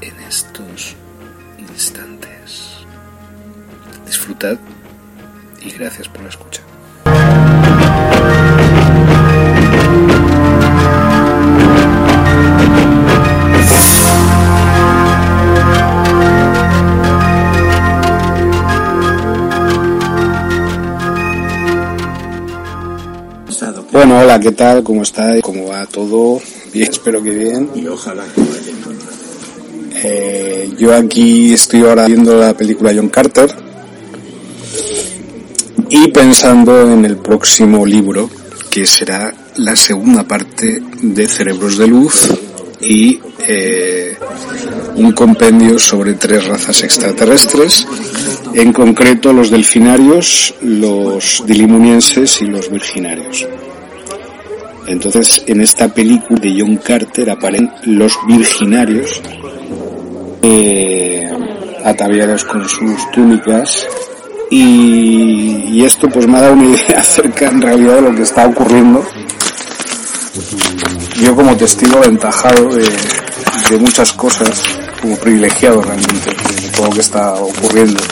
en estos instantes. Disfrutad y gracias por la escucha. Bueno, hola, ¿qué tal? ¿Cómo estáis? ¿Cómo va todo? Bien, espero que bien. Y ojalá que vaya Eh, yo aquí estoy ahora viendo la película John Carter y pensando en el próximo libro, que será la segunda parte de Cerebros de Luz y eh, un compendio sobre tres razas extraterrestres, en concreto los delfinarios, los dilimunienses y los virginarios. Entonces, en esta película de John Carter aparecen los virginarios, eh, ataviados con sus túnicas, y, esto pues me ha dado una idea acerca en realidad de lo que está ocurriendo. Yo como testigo aventajado de, de muchas cosas, como privilegiado realmente de todo lo que está ocurriendo.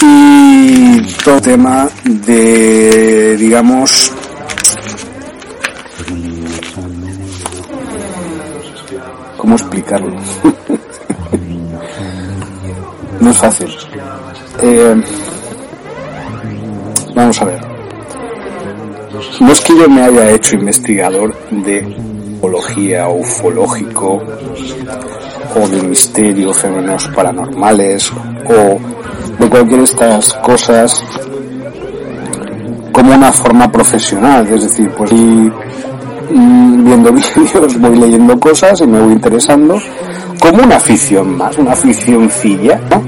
Y todo tema de, digamos, ¿Cómo explicarlo? no es fácil. Eh, vamos a ver. No es que yo me haya hecho investigador de ufología ufológico o de misterio, fenómenos paranormales o de cualquier de estas cosas como una forma profesional, es decir, pues y viendo vídeos, voy leyendo cosas y me voy interesando, como una afición más, una aficióncilla, ¿no?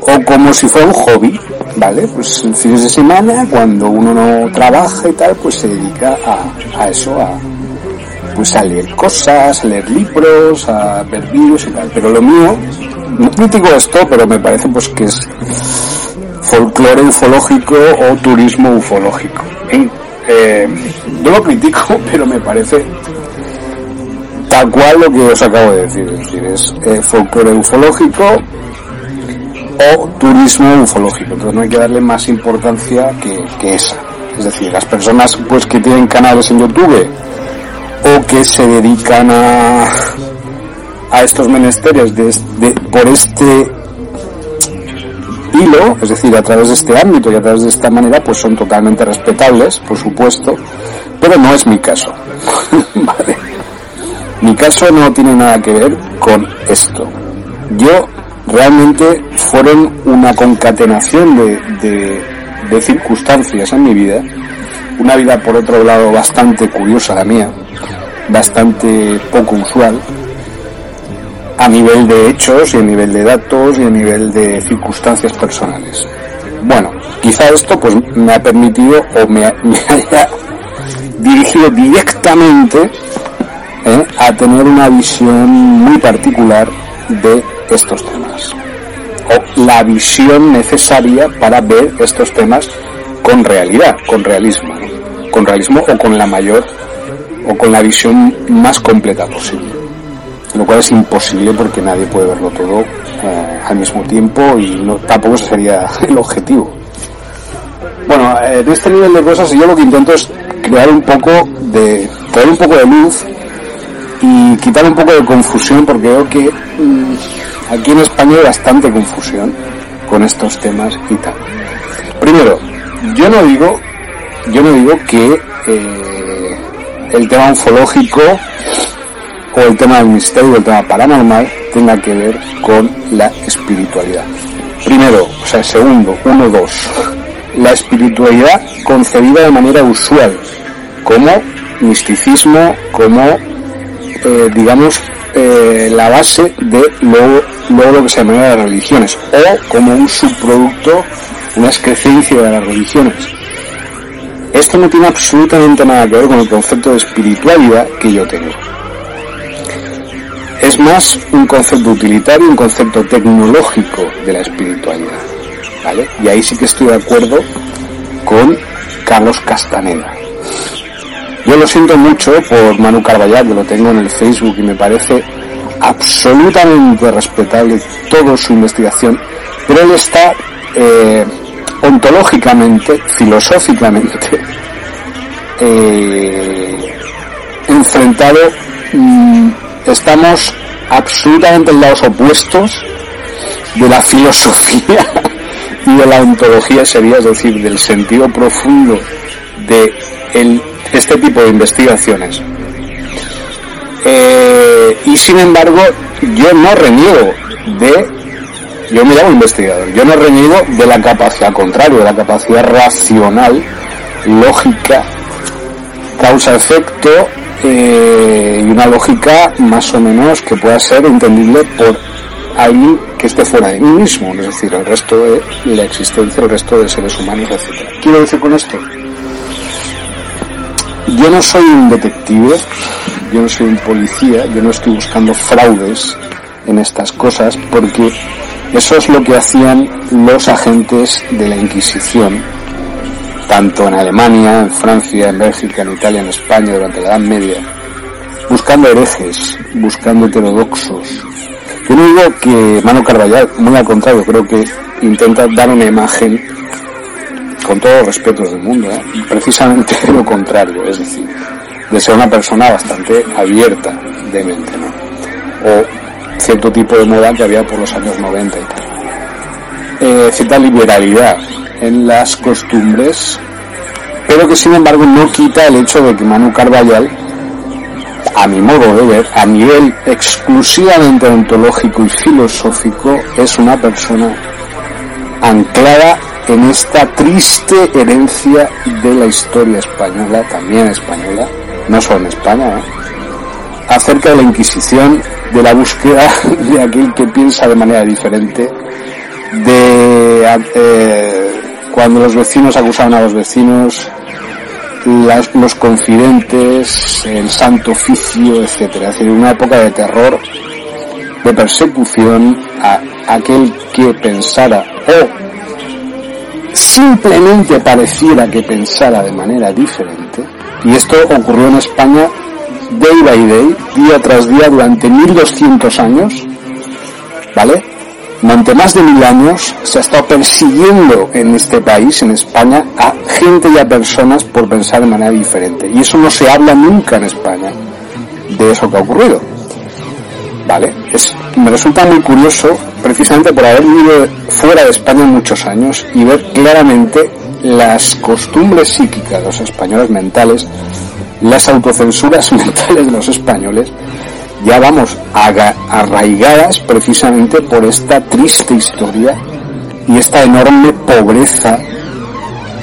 O como si fuera un hobby, ¿vale? Pues fines de semana, cuando uno no trabaja y tal, pues se dedica a, a eso, a, pues a leer cosas, a leer libros, a ver vídeos y tal. Pero lo mío, no critico esto, pero me parece pues que es folclore ufológico o turismo ufológico. ¿eh? Eh, yo lo critico, pero me parece tal cual lo que os acabo de decir. Es decir, es eh, folclore ufológico o turismo ufológico. Entonces no hay que darle más importancia que, esa. Es decir, las personas pues que tienen canales en YouTube o que se dedican a, a estos menesteres por este hilo, es decir, a través de este ámbito y a través de esta manera, pues son totalmente respetables, por supuesto, pero no es mi caso. Mi caso no tiene nada que ver con esto. Yo realmente fueron una concatenación de, de circunstancias en mi vida, una vida por otro lado bastante curiosa la mía, bastante poco usual, a nivel de hechos y a nivel de datos y a nivel de circunstancias personales. Bueno, quizá esto pues me ha permitido o me, me haya dirigido directamente ¿eh? a tener una visión muy particular de estos temas o la visión necesaria para ver estos temas con realidad, con realismo, con realismo o con la mayor o con la visión más completa posible lo cual es imposible porque nadie puede verlo todo eh, al mismo tiempo y no, tampoco sería el objetivo. bueno, en este nivel de cosas yo lo que intento es crear un poco de, traer un poco de luz y quitar un poco de confusión porque veo que mm, aquí en España hay bastante confusión con estos temas y tal. Primero, yo no digo, yo no digo que eh, el tema ufológico o el tema del misterio, el tema paranormal, tenga que ver con la espiritualidad. Primero, o sea, segundo, uno, dos, la espiritualidad concebida de manera usual, como misticismo, como, eh, digamos, eh, la base de luego, lo que se llama las religiones, o como un subproducto, una excrescencia de las religiones. Esto no tiene absolutamente nada que ver con el concepto de espiritualidad que yo tengo. Es más un concepto utilitario, un concepto tecnológico de la espiritualidad. ¿Vale? Y ahí sí que estoy de acuerdo con Carlos Castaneda. Yo lo siento mucho por Manu Carballal, que lo tengo en el Facebook y me parece absolutamente respetable toda su investigación, pero él está eh, ontológicamente, filosóficamente, eh, enfrentado, mm, estamos absolutamente en lados opuestos de la filosofía y de la ontología sería, es decir, del sentido profundo de este tipo de investigaciones. Eh, y sin embargo, yo no reniego de, yo me llamo investigador, yo no reniego de la capacidad, al contrario, de la capacidad racional, lógica, causa-efecto eh, y una lógica más o menos que pueda ser entendible por alguien que esté fuera de mí mismo, es decir, el resto de la existencia, el resto de seres humanos, etc. Quiero decir con esto, yo no soy un detective, yo no soy un policía, yo no estoy buscando fraudes en estas cosas porque eso es lo que hacían los agentes de la Inquisición, tanto en Alemania, en Francia, en Bélgica, en Italia, en España durante la Edad Media, buscando herejes, buscando heterodoxos, yo no digo que Mano Carballal, muy al contrario, creo que intenta dar una imagen con todos los respetos del mundo, ¿eh? precisamente lo contrario, es decir, de ser una persona bastante abierta de mente, ¿no? O cierto tipo de moda que había por los años 90 y tal. Eh, cierta liberalidad en las costumbres, pero que sin embargo no quita el hecho de que Manu Carballal a mi modo de ver, a nivel exclusivamente ontológico y filosófico, es una persona anclada en esta triste herencia de la historia española, también española, no solo en España, ¿eh? acerca de la Inquisición, de la búsqueda de aquel que piensa de manera diferente, de eh, cuando los vecinos acusaban a los vecinos, los confidentes, el santo oficio, etcétera. Es decir, una época de terror, de persecución a aquel que pensara o simplemente pareciera que pensara de manera diferente. Y esto ocurrió en España day by day, día tras día, durante 1200 años, ¿vale? Durante más de mil años se ha estado persiguiendo en este país, en España, a gente y a personas por pensar de manera diferente. Y eso no se habla nunca en España de eso que ha ocurrido. Vale, es, me resulta muy curioso, precisamente por haber vivido fuera de España muchos años y ver claramente las costumbres psíquicas de los españoles mentales, las autocensuras mentales de los españoles, ya vamos arraigadas precisamente por esta triste historia y esta enorme pobreza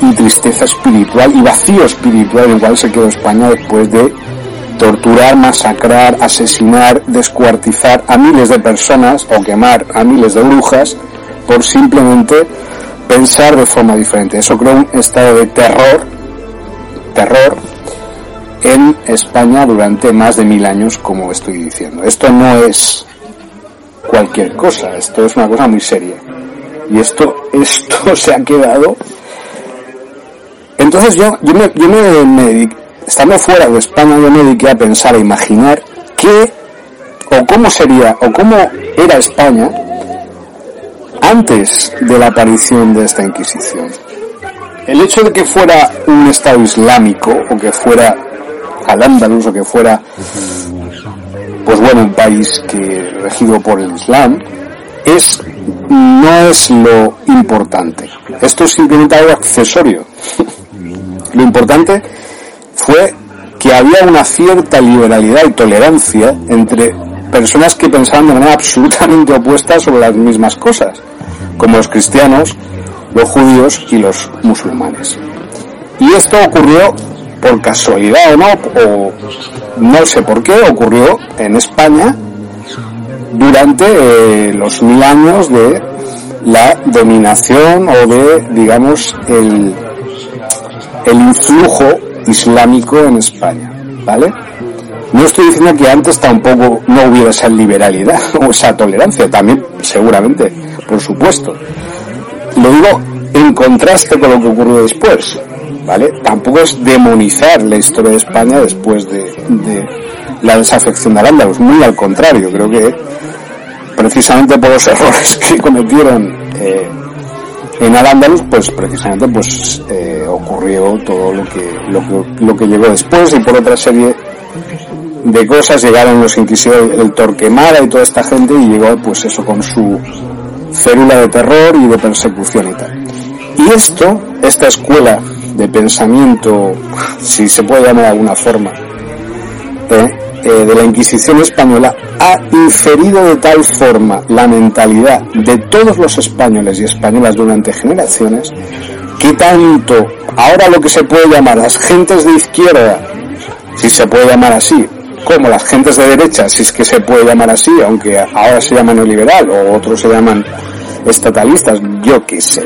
y tristeza espiritual y vacío espiritual en el cual se quedó España después de torturar, masacrar, asesinar, descuartizar a miles de personas o quemar a miles de brujas por simplemente pensar de forma diferente. Eso creó un estado de terror, terror en España durante más de mil años, como estoy diciendo. Esto no es cualquier cosa, esto es una cosa muy seria. Y esto, esto se ha quedado. Entonces yo, yo me, yo me, estando fuera de España, yo me dediqué a pensar, a imaginar qué, o cómo sería, o cómo era España antes de la aparición de esta Inquisición. el hecho de que fuera un Estado islámico o que fuera al Andalus o que fuera, pues bueno, un país que regido por el Islam, es, no es lo importante. Esto es simplemente algo accesorio. lo importante fue que había una cierta liberalidad y tolerancia entre personas que pensaban de manera absolutamente opuesta sobre las mismas cosas, como los cristianos, los judíos y los musulmanes. Y esto ocurrió por casualidad o no, o no sé por qué, ocurrió en España durante eh, los mil años de la dominación o de, digamos, el, el influjo islámico en España, ¿vale? No estoy diciendo que antes tampoco no hubiera esa liberalidad o esa tolerancia, también seguramente, por supuesto. Lo digo en contraste con lo que ocurrió después, ¿vale? Tampoco es demonizar la historia de España después de, la desafección de al muy al contrario, creo que precisamente por los errores que cometieron eh, en al pues precisamente pues eh, ocurrió todo lo que, lo que lo que llegó después y por otra serie de cosas llegaron los inquisidores, el Torquemada y toda esta gente y llegó pues eso con su célula de terror y de persecución y tal. Y esto, esta escuela de pensamiento, si se puede llamar de alguna forma, eh, eh, de la Inquisición española, ha inferido de tal forma la mentalidad de todos los españoles y españolas durante generaciones, que tanto ahora lo que se puede llamar las gentes de izquierda, si se puede llamar así, como las gentes de derecha, si es que se puede llamar así, aunque ahora se llama neoliberal o otros se llaman estatalistas, yo qué sé.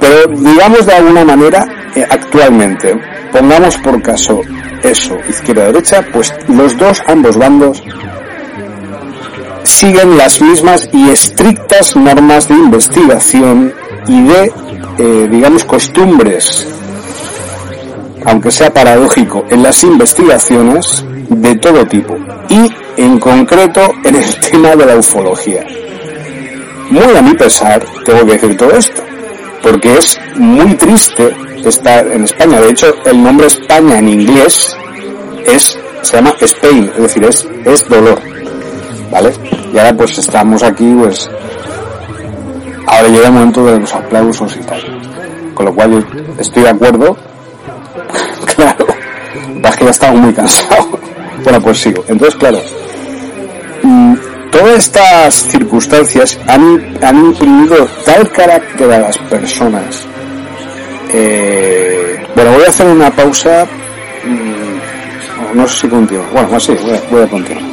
Pero digamos de alguna manera, eh, actualmente, pongamos por caso eso, izquierda-derecha, pues los dos, ambos bandos, siguen las mismas y estrictas normas de investigación y de, eh, digamos, costumbres, aunque sea paradójico, en las investigaciones de todo tipo y en concreto en el tema de la ufología. Muy a mi pesar, tengo que decir todo esto porque es muy triste estar en España. De hecho, el nombre España en inglés es, se llama Spain, es decir, es, es dolor. ¿Vale? Y ahora pues estamos aquí, pues, ahora llega el momento de los aplausos y tal. Con lo cual estoy de acuerdo. claro. Es que ya estaba muy cansado. bueno, pues sigo. Entonces, claro. Todas estas circunstancias han, han imprimido tal carácter a las personas. Eh, bueno, voy a hacer una pausa. Mm, no sé si continúo. Bueno, más sí, voy a, continuar.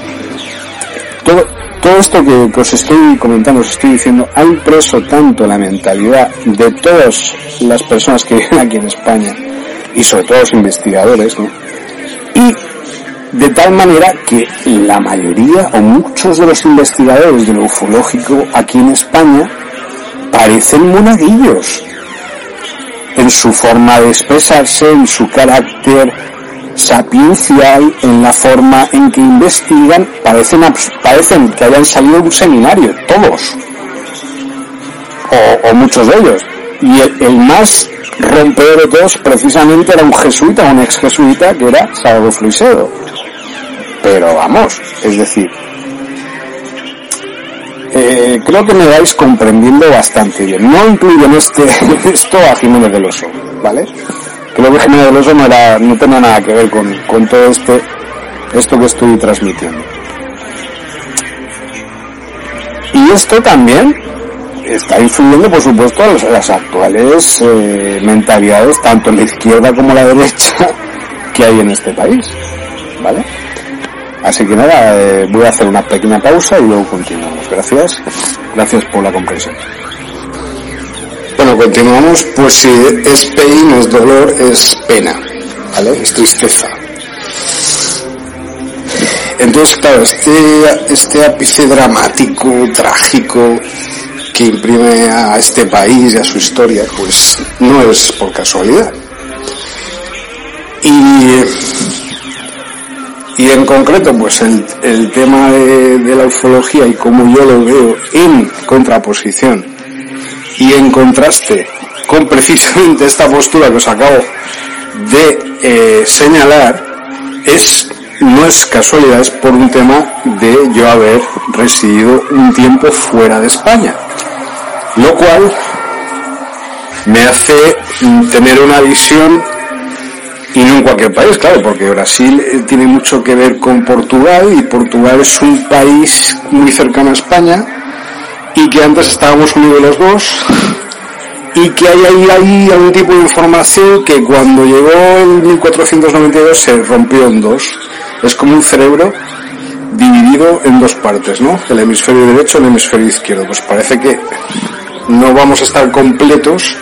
Todo, todo esto que, os estoy comentando, os estoy diciendo, ha impreso tanto la mentalidad de todas las personas que viven aquí en España y sobre todo los investigadores, ¿no? De tal manera que la mayoría o muchos de los investigadores de lo ufológico aquí en España parecen monaguillos en su forma de expresarse, en su carácter sapiencial, en la forma en que investigan, parecen, parecen que hayan salido de un seminario, todos, o, muchos de ellos. Y el, más rompedor de todos precisamente era un jesuita, un ex jesuita que era Salvador Fluisedo pero vamos, es decir, eh, creo que me vais comprendiendo bastante bien. No incluyo en este esto a Jiménez del Oso, ¿vale? Creo que Jiménez del Oso no, era, no tenía nada que ver con, con todo este esto que estoy transmitiendo. Y esto también está influyendo, por supuesto, las, las actuales eh, mentalidades, tanto en la izquierda como la derecha, que hay en este país. ¿Vale? Así que nada, eh, voy a hacer una pequeña pausa y luego continuamos. Gracias. Gracias por la comprensión. Bueno, continuamos. Pues si es pain, es dolor, es pena. ¿Vale? Es tristeza. Entonces, claro, este, este ápice dramático, trágico, que imprime a este país y a su historia, pues no es por casualidad. Y y en concreto, pues el, el tema de, la ufología y cómo yo lo veo en contraposición y en contraste con precisamente esta postura que os acabo de eh, señalar, es no es casualidad, es por un tema de yo haber residido un tiempo fuera de España. Lo cual me hace tener una visión y no en cualquier país, claro, porque Brasil eh, tiene mucho que ver con Portugal y Portugal es un país muy cercano a España y que antes estábamos unidos los dos y que hay ahí, ahí algún tipo de información que cuando llegó en 1492 se rompió en dos. Es como un cerebro dividido en dos partes, ¿no? El hemisferio derecho y el hemisferio izquierdo. Pues parece que no vamos a estar completos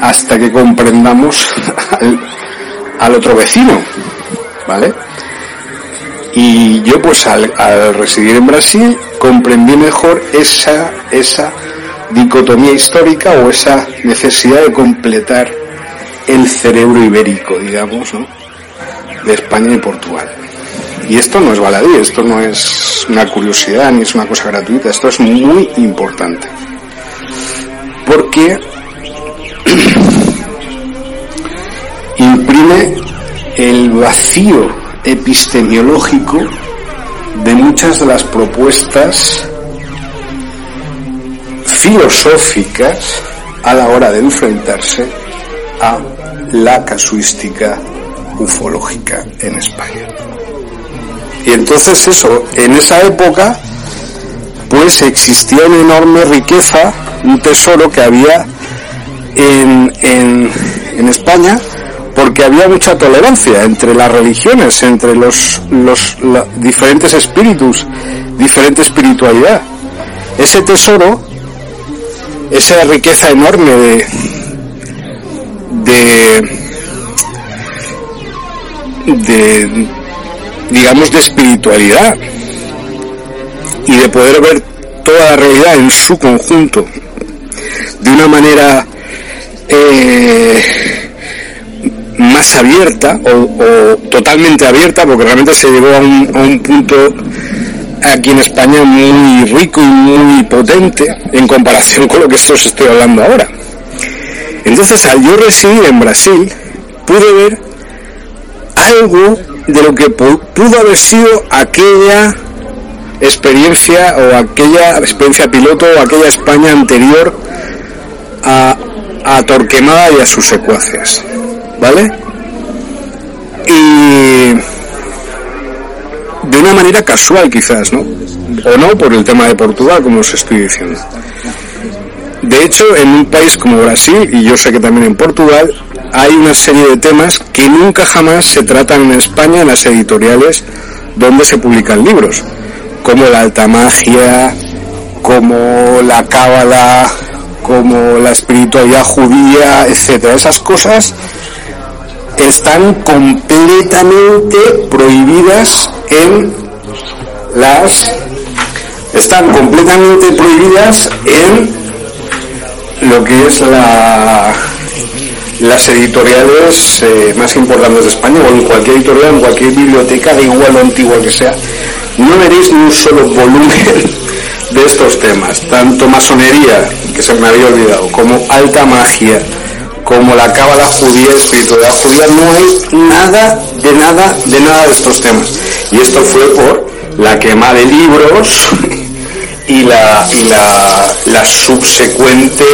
hasta que comprendamos al, otro vecino, ¿vale? Y yo pues al, residir en Brasil comprendí mejor esa, esa dicotomía histórica o esa necesidad de completar el cerebro ibérico, digamos, ¿no? de España y Portugal. Y esto no es baladí, esto no es una curiosidad ni es una cosa gratuita, esto es muy importante. Porque imprime el vacío epistemiológico de muchas de las propuestas filosóficas a la hora de enfrentarse a la casuística ufológica en España. Y entonces eso, en esa época, pues existía una enorme riqueza, un tesoro que había en, en, España, porque había mucha tolerancia entre las religiones, entre los, diferentes espíritus, diferente espiritualidad. Ese tesoro, esa riqueza enorme de, de, de digamos, de espiritualidad y de poder ver toda la realidad en su conjunto de una manera eh, más abierta o, totalmente abierta, porque realmente se llegó a un, punto aquí en España muy rico y muy potente en comparación con lo que os estoy hablando ahora. Entonces, al yo residir en Brasil, pude ver algo de lo que pudo haber sido aquella experiencia o aquella experiencia piloto o aquella España anterior a, a Torquemada y a sus secuaces. ¿Vale? Y de una manera casual quizás, ¿no? O no por el tema de Portugal, como os estoy diciendo. De hecho, en un país como Brasil, y yo sé que también en Portugal, hay una serie de temas que nunca jamás se tratan en España en las editoriales donde se publican libros, como la alta magia, como la cábala, como la espiritualidad judía, etcétera. Esas cosas están completamente prohibidas en las están completamente prohibidas en lo que es la las editoriales eh, más importantes de España o en cualquier editorial, en cualquier biblioteca, de igual o antigua que sea, no veréis ni un solo volumen de estos temas, tanto masonería, que se me había olvidado, como alta magia, como la cábala judía, espiritualidad judía, no hay nada, de nada, de nada de estos temas. Y esto fue por la quema de libros y la, y la, la subsecuente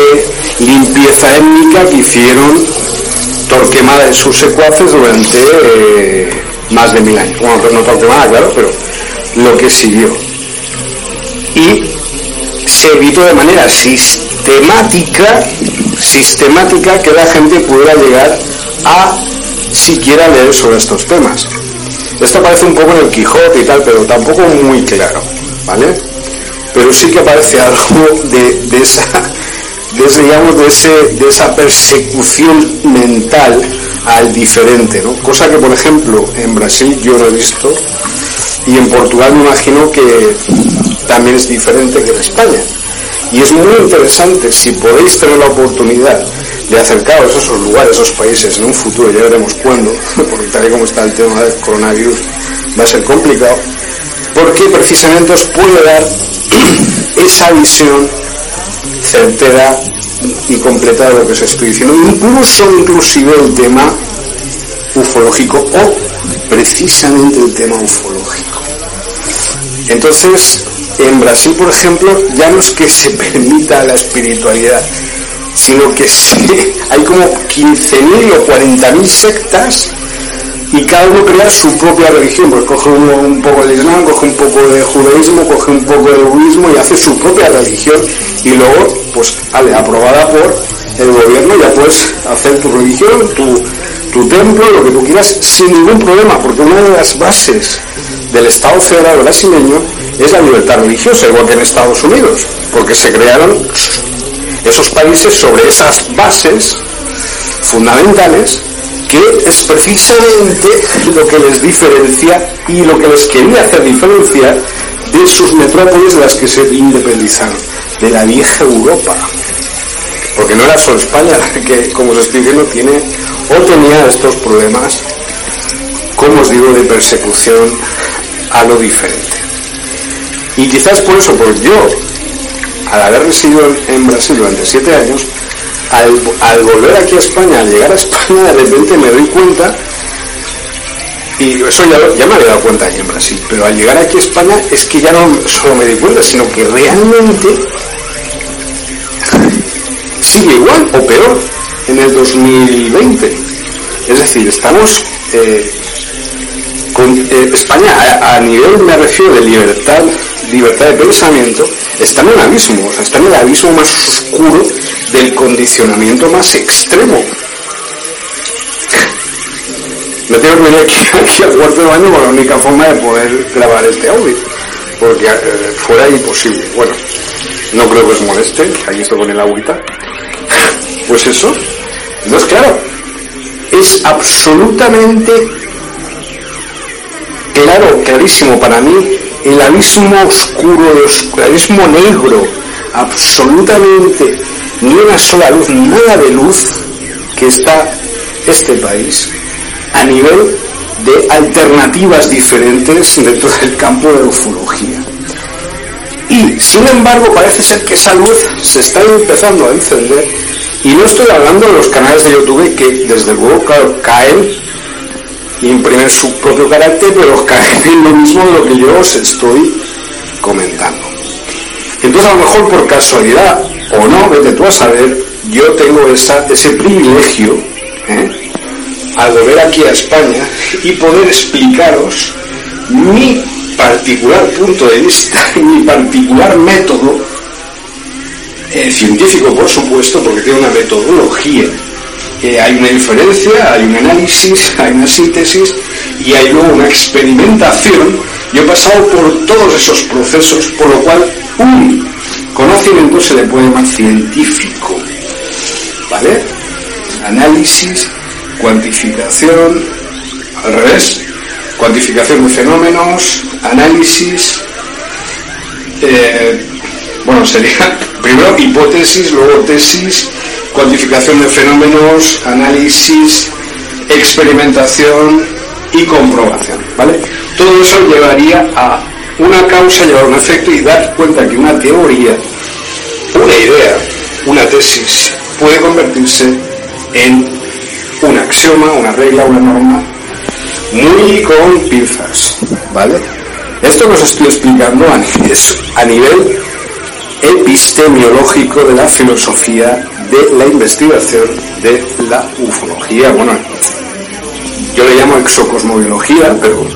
limpieza étnica que hicieron Torquemada y sus secuaces durante eh, más de mil años. Bueno, no Torquemada, claro, pero lo que siguió. Y se evitó de manera sistemática, sistemática que la gente pudiera llegar a siquiera leer sobre estos temas. Esto aparece un poco en el Quijote y tal, pero tampoco muy claro, ¿vale? Pero sí que aparece algo de, de esa de, digamos, de, ese, de esa persecución mental al diferente, ¿no? Cosa que, por ejemplo, en Brasil yo lo he visto y en Portugal me imagino que también es diferente que en España. Y es muy interesante, si podéis tener la oportunidad de acercaros a esos lugares, a esos países en un futuro, ya veremos cuándo, porque tal y como está el tema del coronavirus va a ser complicado, porque precisamente os puede dar esa visión certera y completado lo que os estoy diciendo, incluso inclusive el tema ufológico o precisamente el tema ufológico. Entonces, en Brasil, por ejemplo, ya no es que se permita la espiritualidad, sino que hay como 15.000 o 40.000 sectas y cada uno crea su propia religión, pues coge uno un poco de Islam, coge un poco de judaísmo, coge un poco de budismo y hace su propia religión. Y luego, pues, vale, aprobada por el gobierno, ya puedes hacer tu religión, tu, tu templo, lo que tú quieras, sin ningún problema, porque una de las bases del Estado federal brasileño es la libertad religiosa, igual que en Estados Unidos, porque se crearon esos países sobre esas bases fundamentales que es precisamente lo que les diferencia y lo que les quería hacer diferenciar de sus metrópolis de las que se independizaron, de la vieja Europa. Porque no era solo España la que, como os estoy diciendo, tiene o tenía estos problemas, como os digo, de persecución a lo diferente. Y quizás por eso, pues yo, al haber residido en Brasil durante siete años, al, volver aquí a España, al llegar a España, de repente me doy cuenta, y eso ya, me había dado cuenta aquí en Brasil, pero al llegar aquí a España es que ya no solo me di cuenta, sino que realmente sigue igual o peor en el 2020. Es decir, estamos eh, con eh, España a, a, nivel, me refiero, de libertad, libertad de pensamiento, está en un abismo, o sea, está en el abismo más oscuro del condicionamiento más extremo. Me tengo que venir aquí, al cuarto de baño con la única forma de poder grabar este audio, porque eh, fuera imposible. Bueno, no creo que os moleste, aquí estoy con el agüita. Pues eso, no es claro, es absolutamente claro, clarísimo para mí, el abismo oscuro, el abismo negro, absolutamente ni una sola luz, nada de luz que está este país a nivel de alternativas diferentes dentro del campo de ufología. Y sin embargo parece ser que esa luz se está empezando a encender y no estoy hablando de los canales de YouTube que desde luego caen y imprimen su propio carácter, pero caen en lo mismo de lo que yo os estoy comentando. Entonces a lo mejor por casualidad o no, vete tú a saber, yo tengo ese privilegio ¿eh? al volver aquí a España y poder explicaros mi particular punto de vista, mi particular método, eh, científico por supuesto, porque tiene una metodología, eh, hay una inferencia, hay un análisis, hay una síntesis y hay luego una experimentación. Yo he pasado por todos esos procesos, por lo cual un Conocimiento se le puede llamar científico, ¿vale? Análisis, cuantificación, al revés, cuantificación de fenómenos, análisis, eh, bueno, sería primero hipótesis, luego tesis, cuantificación de fenómenos, análisis, experimentación y comprobación, ¿vale? Todo eso llevaría a una causa llevar un efecto y dar cuenta que una teoría, una idea, una tesis puede convertirse en un axioma, una regla, una norma, muy con pinzas, ¿vale? Esto nos estoy explicando a nivel, a nivel epistemiológico de la filosofía de la investigación de la ufología. Bueno, yo le llamo exocosmobiología, pero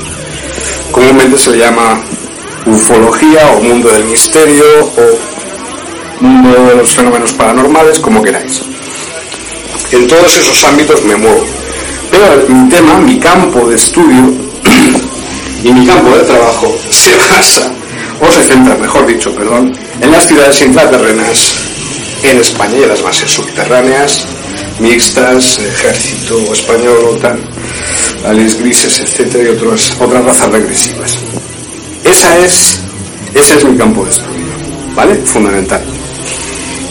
comúnmente se le llama ufología o mundo del misterio o mundo de los fenómenos paranormales, como queráis. En todos esos ámbitos me muevo. Pero mi tema, mi campo de estudio y mi campo de trabajo se basa, o se centra, mejor dicho, perdón, en las ciudades intraterrenas en España y las bases subterráneas, mixtas, ejército español, OTAN, aliens grises, etcétera, y otras, otras razas regresivas. Esa es, ese es mi campo de estudio, ¿vale? Fundamental.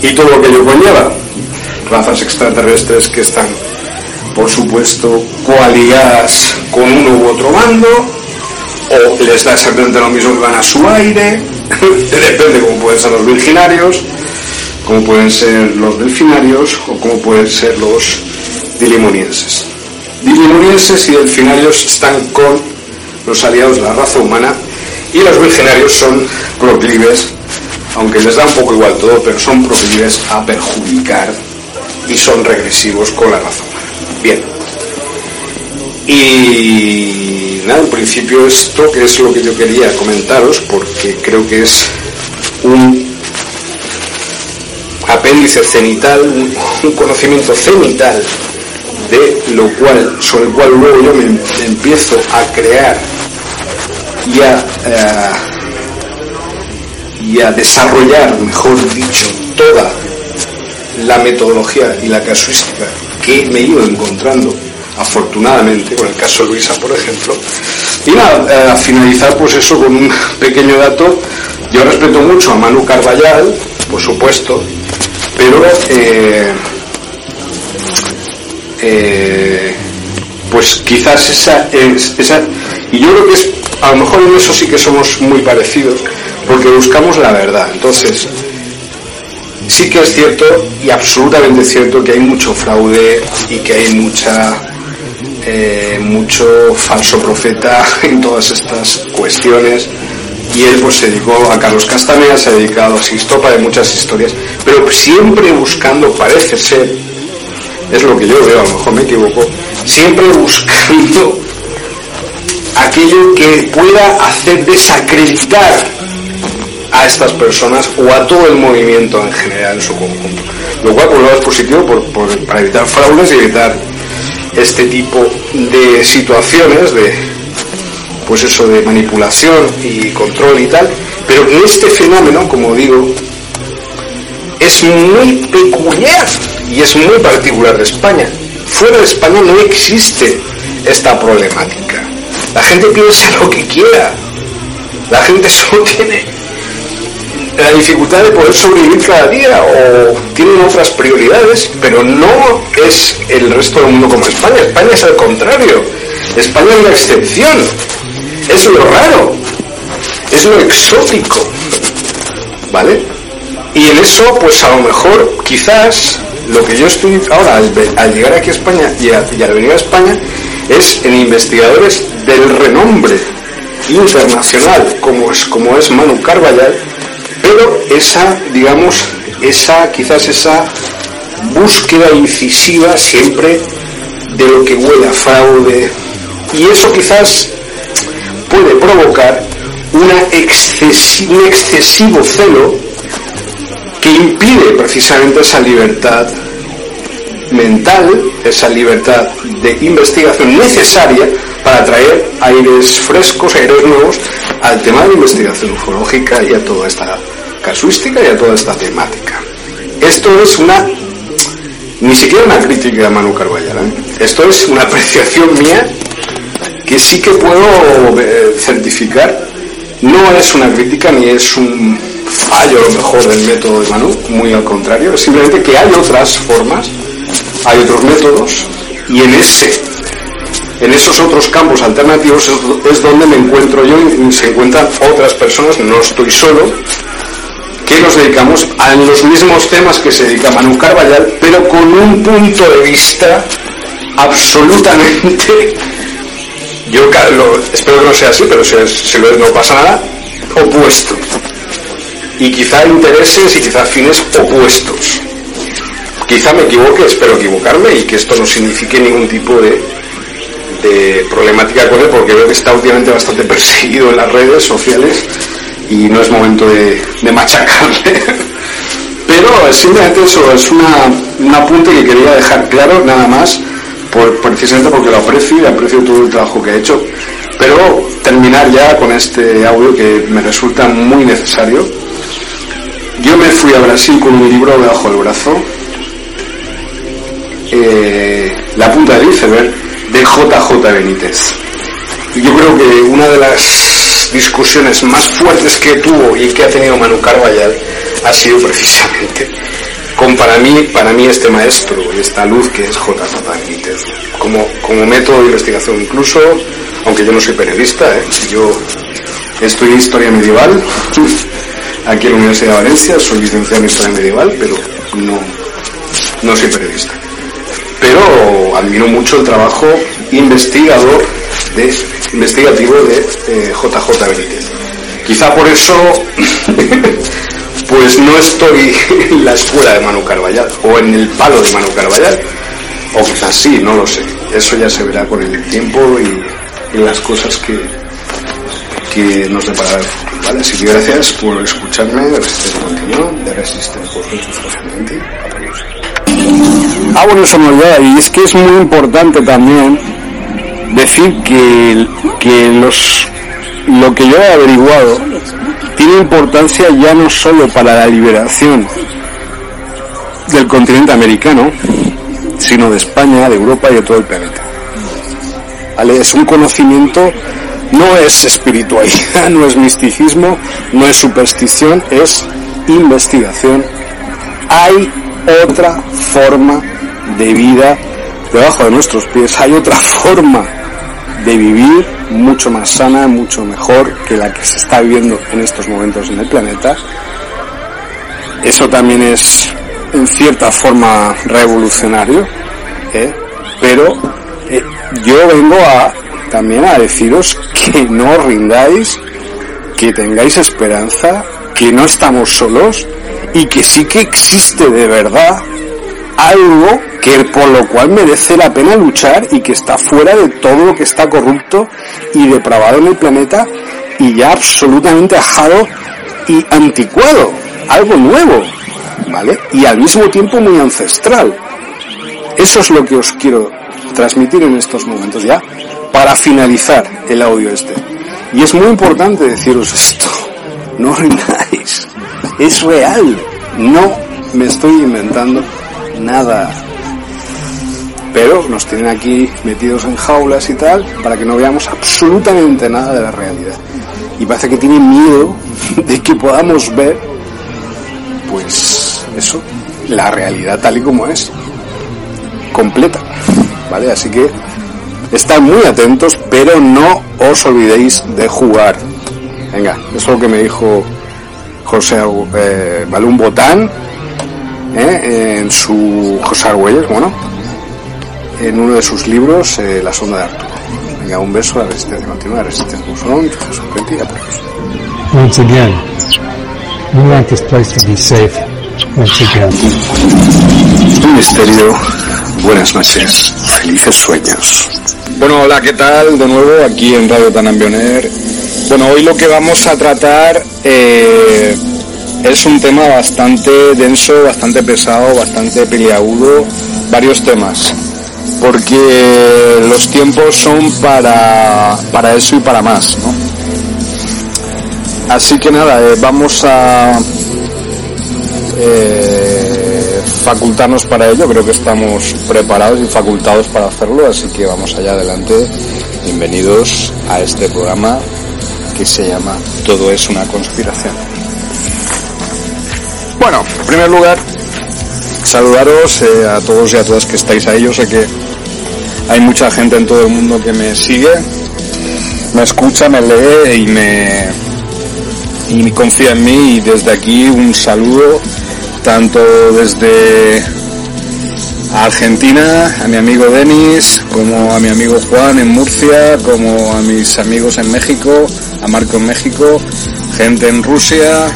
Y todo lo que ello conlleva, razas extraterrestres que están, por supuesto, coaligadas con uno u otro bando, o les da exactamente lo mismo que van a su aire, depende cómo pueden ser los virginarios, como pueden ser los delfinarios o como pueden ser los dilimonienses. Dilimonienses y delfinarios están con los aliados de la raza humana y los virginarios son proclives, aunque les da un poco igual todo, pero son proclives a perjudicar y son regresivos con la raza humana. Bien. Y nada, en principio esto que es lo que yo quería comentaros, porque creo que es un apéndice cenital, un, conocimiento cenital de lo cual, sobre el cual luego yo me, empiezo a crear y a, eh, y a desarrollar, mejor dicho, toda la metodología y la casuística que me he ido encontrando afortunadamente con el caso Luisa por ejemplo. Y nada, eh, a finalizar pues eso con un pequeño dato. Yo respeto mucho a Manu Carballal por supuesto pero eh, eh, pues quizás esa, esa y yo creo que es a lo mejor en eso sí que somos muy parecidos porque buscamos la verdad. Entonces sí que es cierto y absolutamente cierto que hay mucho fraude y que hay mucha eh, mucho falso profeta en todas estas cuestiones y él pues se dedicó a Carlos Castaneda, se ha dedicado a Sixtopa de muchas historias, pero siempre buscando, parece ser, es lo que yo veo, a lo mejor me equivoco, siempre buscando aquello que pueda hacer desacreditar a estas personas o a todo el movimiento en general en su conjunto. Lo cual por lo es positivo para evitar fraudes y evitar este tipo de situaciones de pues eso de manipulación y control y tal, pero este fenómeno, como digo, es muy peculiar y es muy particular de España. Fuera de España no existe esta problemática. La gente piensa lo que quiera. La gente solo tiene la dificultad de poder sobrevivir cada día o tienen otras prioridades, pero no es el resto del mundo como España. España es al contrario. España es la excepción. Es lo raro. Es lo exótico. ¿Vale? Y en eso, pues a lo mejor, quizás, lo que yo estoy ahora al, llegar aquí a España y, al venir a España, es en investigadores del renombre internacional, como es, como es Manu Carballal, pero esa, digamos, esa, quizás esa búsqueda incisiva siempre de lo que huele a fraude, y eso quizás puede provocar un excesivo celo que impide precisamente esa libertad mental, esa libertad de investigación necesaria para traer aires frescos, aires nuevos al tema de investigación ufológica y a toda esta casuística y a toda esta temática. Esto es una, ni siquiera una crítica a Manu Carballal, ¿eh? esto es una apreciación mía que sí que puedo eh, certificar. No es una crítica ni es un fallo a lo mejor del método de Manu, muy al contrario, es simplemente que hay otras formas, hay otros métodos y en ese en esos otros campos alternativos es donde me encuentro yo y se encuentran otras personas, no estoy solo, que nos dedicamos a los mismos temas que se dedica Manu Carballal, pero con un punto de vista absolutamente, yo espero que no sea así, pero si, no pasa nada, opuesto. Y quizá intereses y quizá fines opuestos. Quizá me equivoque, espero equivocarme y que esto no signifique ningún tipo de, de problemática con él, porque veo que está últimamente bastante perseguido en las redes sociales y no es momento de, machacarle. Pero simplemente eso, es una, un apunte que quería dejar claro nada más, por, precisamente porque lo aprecio y aprecio todo el trabajo que ha hecho. Pero terminar ya con este audio que me resulta muy necesario. Yo me fui a Brasil con un libro debajo del brazo, eh, La punta del iceberg, de JJ Benítez. Yo creo que una de las discusiones más fuertes que tuvo y que ha tenido Manu Carballal ha sido precisamente con para mí, para mí este maestro y esta luz que es JJ Benítez, como, como método de investigación incluso, aunque yo no soy periodista, ¿eh? yo estudié historia medieval, aquí en la Universidad de Valencia, soy licenciado en Historia Medieval, pero no, no soy periodista. Pero admiro mucho el trabajo investigador investigativo de JJ eh, Benítez. Quizá por eso pues no estoy en la escuela de Manu Carballal o en el palo de Manu Carballal, o quizás sí, no lo sé. Eso ya se verá con el tiempo y, las cosas que, que nos deparará el futuro. ¿vale? Así que gracias por escucharme, de Resistencia Continua, de Resistencia por. Ah, bueno, eso me olvidaba, y es que es muy importante también decir que, que los, lo que yo he averiguado tiene importancia ya no solo para la liberación del continente americano, sino de España, de Europa y de todo el planeta. Es un conocimiento, no es espiritualidad, no es misticismo, no es superstición, es investigación. Hay otra forma de vida debajo de nuestros pies, hay otra forma de vivir mucho más sana, mucho mejor que la que se está viviendo en estos momentos en el planeta. Eso también es en cierta forma revolucionario, ¿eh? pero eh, yo vengo a también a deciros que no rindáis, que tengáis esperanza, que no estamos solos y que sí que existe de verdad algo que por lo cual merece la pena luchar y que está fuera de todo lo que está corrupto y depravado en el planeta y ya absolutamente ajado y anticuado, algo nuevo, ¿vale? Y al mismo tiempo muy ancestral. Eso es lo que os quiero transmitir en estos momentos ya, para finalizar el audio este. Y es muy importante deciros esto, no rindáis, es real, no me estoy inventando nada. Pero nos tienen aquí metidos en jaulas y tal para que no veamos absolutamente nada de la realidad. Y parece que tienen miedo de que podamos ver, pues eso, la realidad tal y como es, completa. ¿Vale? Así que estad muy atentos, pero no os olvidéis de jugar. Venga, eso es lo que me dijo José eh, Botán ¿eh? en su José Argüelles, bueno, en uno de sus libros, eh, La sonda de Arturo. Venga, un beso a la resistencia continua, la resistencia musulmán, y a Once again, we want this place to be safe. Once again. Un misterio, buenas noches, felices sueños. Bueno, hola, ¿qué tal? De nuevo aquí en Radio Tanambioner. Bueno, hoy lo que vamos a tratar eh, es un tema bastante denso, bastante pesado, bastante peliagudo, varios temas, porque los tiempos son para, para eso y para más, ¿no? Así que nada, eh, vamos a eh, facultarnos para ello, creo que estamos preparados y facultados para hacerlo, así que vamos allá adelante. Bienvenidos a este programa que se llama Todo es una conspiración. Bueno, en primer lugar, saludaros eh, a todos y a todas que estáis ahí. Yo sé que hay mucha gente en todo el mundo que me sigue, me escucha, me lee y me, y confía en mí. Y desde aquí un saludo, tanto desde Argentina, a mi amigo Denis, como a mi amigo Juan en Murcia, como a mis amigos en México, a Marco en México, gente en Rusia,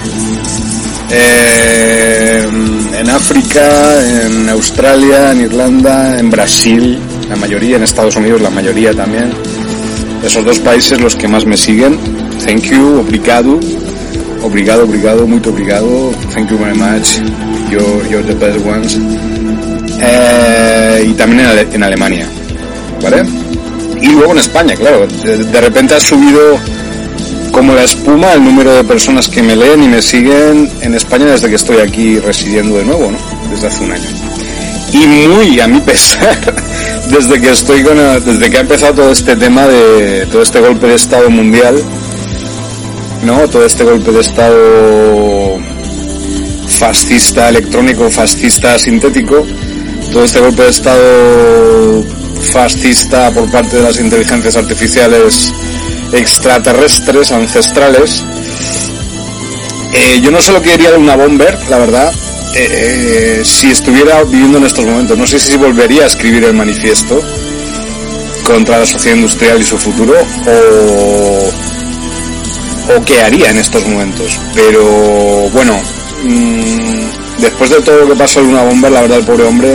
eh, en África, en Australia, en Irlanda, en Brasil, la mayoría, en Estados Unidos la mayoría también. Esos dos países los que más me siguen. Thank you, obrigado. Obrigado, obrigado, muy obrigado. Thank you very much. You're, you're the best ones. Eh, y también en, Alemania. ¿Vale? Y luego en España, claro. de repente ha subido como la espuma el número de personas que me leen y me siguen en España desde que estoy aquí residiendo de nuevo, ¿no? Desde hace un año. Y muy a mi pesar, desde que estoy con, desde que ha empezado todo este tema de todo este golpe de estado mundial, ¿no? Todo este golpe de estado fascista electrónico, fascista sintético, todo este golpe de estado fascista por parte de las inteligencias artificiales extraterrestres ancestrales, Eh, yo no sé lo que diría de una bomber, la verdad, eh, si estuviera viviendo en estos momentos. No sé si volvería a escribir el manifiesto contra la sociedad industrial y su futuro o, o qué haría en estos momentos. Pero bueno, mm, después de todo lo que pasó en una bomba, la verdad el pobre hombre,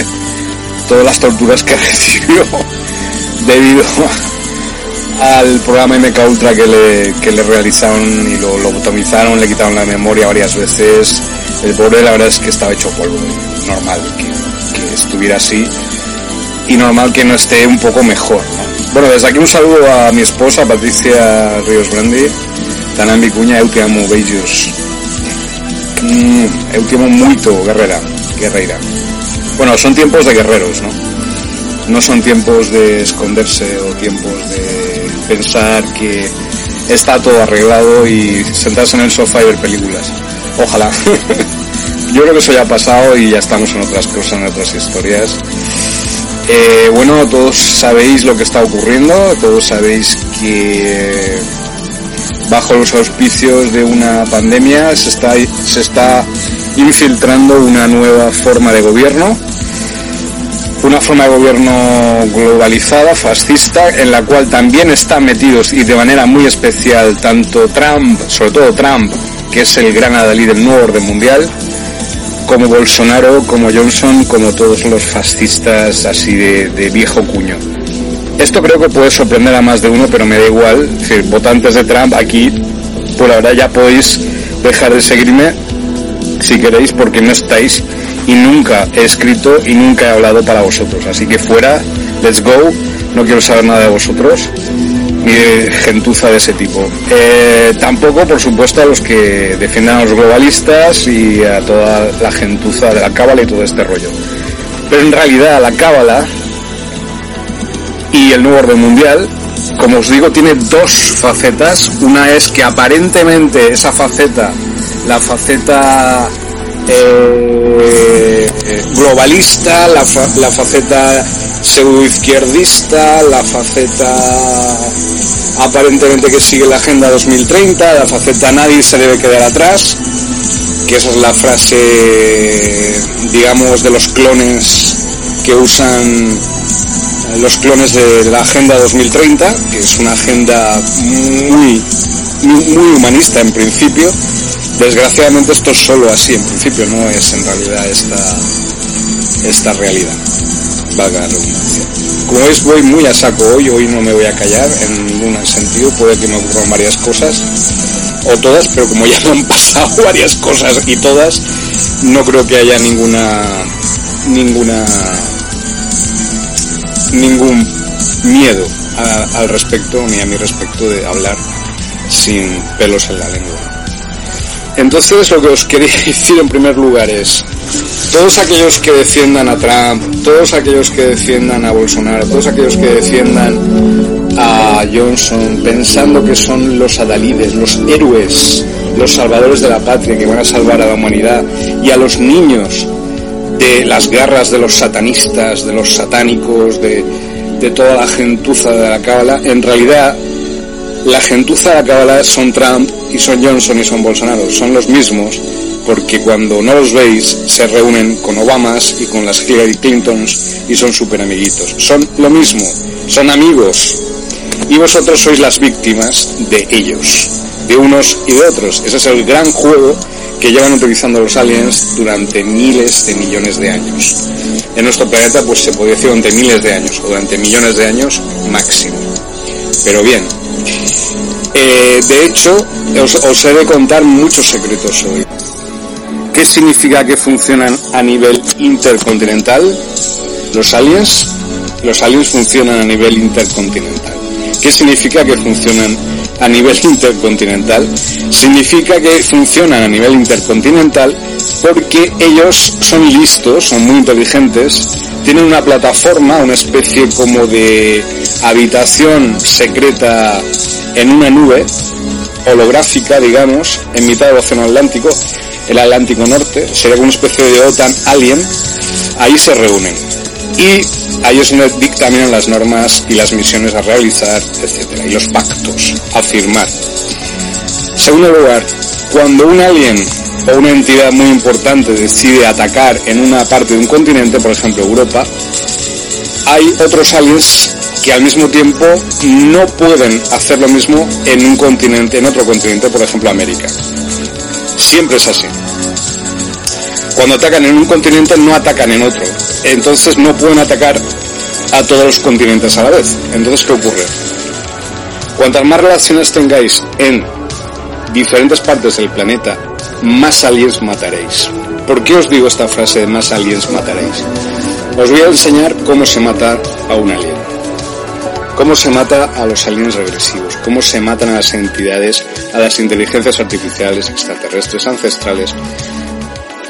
todas las torturas que recibió debido al programa MK Ultra que le, que le realizaron y lo, lo botomizaron, le quitaron la memoria varias veces. El pobre la verdad es que estaba hecho polvo, normal que, estuviera así y normal que no esté un poco mejor. ¿no? Bueno, desde aquí un saludo a mi esposa Patricia Ríos Grandi, tan mi cuña, eu te amo, beijos. Mm, amo muito, guerrera, guerreira. Bueno, son tiempos de guerreros, ¿no? No son tiempos de esconderse o tiempos de pensar que está todo arreglado y sentarse en el sofá y ver películas. Ojalá. Yo creo que eso ya ha pasado y ya estamos en otras cosas, en otras historias. Eh, bueno, todos sabéis lo que está ocurriendo, todos sabéis que bajo los auspicios de una pandemia se está, se está infiltrando una nueva forma de gobierno, una forma de gobierno globalizada, fascista, en la cual también están metidos y de manera muy especial tanto Trump, sobre todo Trump, que es el gran adalí del nuevo orden mundial, como Bolsonaro, como Johnson, como todos los fascistas así de, de, viejo cuño. Esto creo que puede sorprender a más de uno, pero me da igual. Es decir, votantes de Trump, aquí por ahora ya podéis dejar de seguirme si queréis, porque no estáis y nunca he escrito y nunca he hablado para vosotros. Así que fuera, let's go, no quiero saber nada de vosotros ni de gentuza de ese tipo. Eh, tampoco, por supuesto, a los que defiendan a los globalistas y a toda la gentuza de la cábala y todo este rollo. Pero en realidad la cábala y el nuevo orden mundial, como os digo, tiene dos facetas. Una es que aparentemente esa faceta, la faceta eh, globalista, la, la faceta pseudoizquierdista, la faceta aparentemente que sigue la Agenda 2030, la faceta nadie se debe quedar atrás, que esa es la frase, digamos, de los clones que usan los clones de la Agenda 2030, que es una agenda muy, muy humanista en principio. Desgraciadamente esto es solo así, en principio no es en realidad esta, esta realidad valga la redundancia. Como veis voy muy a saco hoy, hoy no me voy a callar en ningún sentido, puede que me ocurran varias cosas, o todas, pero como ya me han pasado varias cosas y todas, no creo que haya ninguna, ninguna, ningún miedo al respecto, ni a mi respecto de hablar sin pelos en la lengua. Entonces lo que os quería decir en primer lugar es, todos aquellos que defiendan a Trump, todos aquellos que defiendan a Bolsonaro, todos aquellos que defiendan a Johnson, pensando que son los adalides, los héroes, los salvadores de la patria que van a salvar a la humanidad, y a los niños de las garras de los satanistas, de los satánicos, de, de toda la gentuza de la cábala, en realidad la gentuza de la cábala son Trump y son Johnson y son Bolsonaro, son los mismos porque cuando no los veis se reúnen con Obamas y con las Hillary Clintons y son súper amiguitos. Son lo mismo, son amigos y vosotros sois las víctimas de ellos, de unos y de otros. Ese es el gran juego que llevan utilizando los aliens durante miles de millones de años. En nuestro planeta pues se podría decir durante miles de años o durante millones de años máximo. Pero bien, eh, de hecho os, os he de contar muchos secretos hoy. ¿Qué significa que funcionan a nivel intercontinental? Los aliens, los aliens funcionan a nivel intercontinental. ¿Qué significa que funcionan a nivel intercontinental? Significa que funcionan a nivel intercontinental porque ellos son listos, son muy inteligentes, tienen una plataforma, una especie como de habitación secreta en una nube holográfica, digamos, en mitad del Océano Atlántico, el Atlántico Norte, sería una especie de OTAN alien, ahí se reúnen. Y ahí es dictaminan las normas y las misiones a realizar, etcétera, y los pactos a firmar. Segundo lugar, cuando un alien o una entidad muy importante decide atacar en una parte de un continente, por ejemplo Europa, hay otros aliens que al mismo tiempo no pueden hacer lo mismo en un continente, en otro continente, por ejemplo América. Siempre es así. Cuando atacan en un continente no atacan en otro. Entonces no pueden atacar a todos los continentes a la vez. Entonces, ¿qué ocurre? Cuantas más relaciones tengáis en diferentes partes del planeta, más aliens mataréis. ¿Por qué os digo esta frase de más aliens mataréis? Os voy a enseñar cómo se mata a un alien. Cómo se mata a los aliens regresivos, cómo se matan a las entidades, a las inteligencias artificiales extraterrestres ancestrales,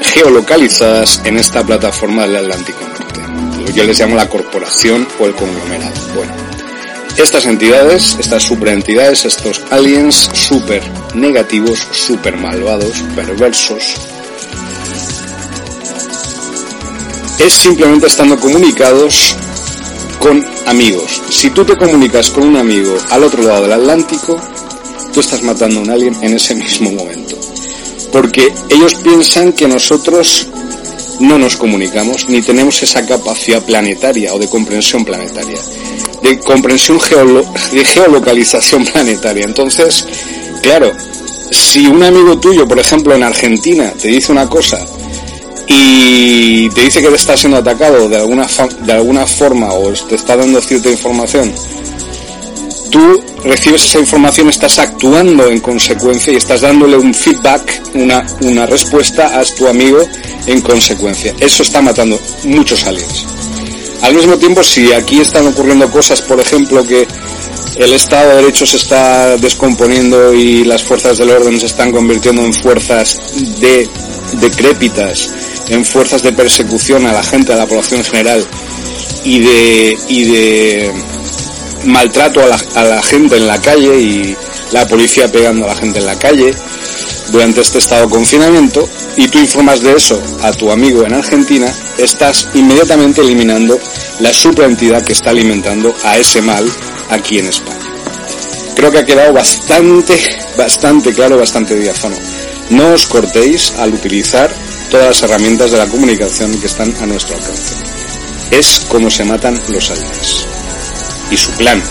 geolocalizadas en esta plataforma del Atlántico Norte. Yo les llamo la corporación o el conglomerado. Bueno, estas entidades, estas superentidades, estos aliens super negativos, super malvados, perversos, es simplemente estando comunicados con amigos. Si tú te comunicas con un amigo al otro lado del Atlántico, tú estás matando a un alien en ese mismo momento. Porque ellos piensan que nosotros no nos comunicamos ni tenemos esa capacidad planetaria o de comprensión planetaria, de comprensión de geolocalización planetaria. Entonces, claro, si un amigo tuyo, por ejemplo, en Argentina, te dice una cosa y te dice que te está siendo atacado de alguna, de alguna forma o te está dando cierta información, tú recibes esa información, estás actuando en consecuencia y estás dándole un feedback, una, una respuesta a tu amigo en consecuencia. Eso está matando muchos aliens. Al mismo tiempo, si aquí están ocurriendo cosas, por ejemplo, que el Estado de Derecho se está descomponiendo y las fuerzas del orden se están convirtiendo en fuerzas de decrépitas, en fuerzas de persecución a la gente, a la población en general y de, y de maltrato a la, a la gente en la calle y la policía pegando a la gente en la calle durante este estado de confinamiento y tú informas de eso a tu amigo en Argentina, estás inmediatamente eliminando la superentidad que está alimentando a ese mal aquí en España. Creo que ha quedado bastante, bastante claro, bastante diáfano. No os cortéis al utilizar todas las herramientas de la comunicación que están a nuestro alcance. Es como se matan los aliens. Y su plan.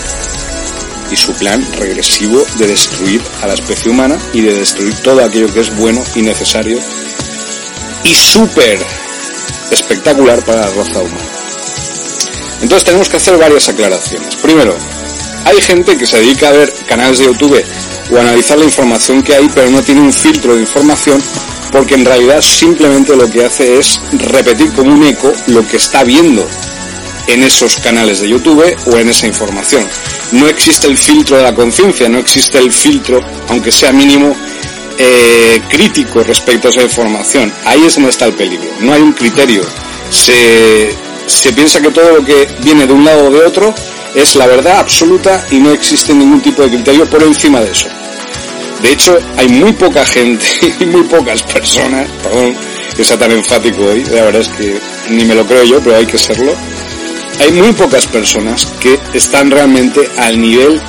Y su plan regresivo de destruir a la especie humana y de destruir todo aquello que es bueno y necesario y súper espectacular para la raza humana. Entonces tenemos que hacer varias aclaraciones. Primero, hay gente que se dedica a ver canales de YouTube o analizar la información que hay, pero no tiene un filtro de información porque en realidad simplemente lo que hace es repetir como un eco lo que está viendo en esos canales de YouTube o en esa información. No existe el filtro de la conciencia, no existe el filtro, aunque sea mínimo, eh, crítico respecto a esa información. Ahí es donde está el peligro. No hay un criterio. Se, se piensa que todo lo que viene de un lado o de otro es la verdad absoluta y no existe ningún tipo de criterio por encima de eso. De hecho, hay muy poca gente y muy pocas personas, perdón que sea tan enfático hoy, la verdad es que ni me lo creo yo, pero hay que serlo. Hay muy pocas personas que están realmente al nivel,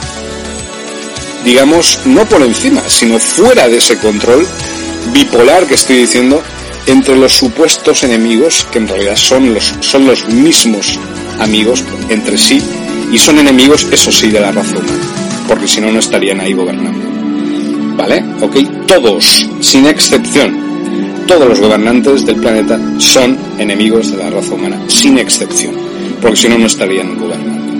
digamos, no por encima, sino fuera de ese control bipolar que estoy diciendo entre los supuestos enemigos, que en realidad son los, son los mismos amigos entre sí y son enemigos, eso sí, de la raza humana, porque si no, no estarían ahí gobernando. ¿Vale? Ok, todos, sin excepción, todos los gobernantes del planeta son enemigos de la raza humana, sin excepción, porque si no, no estarían gobernando.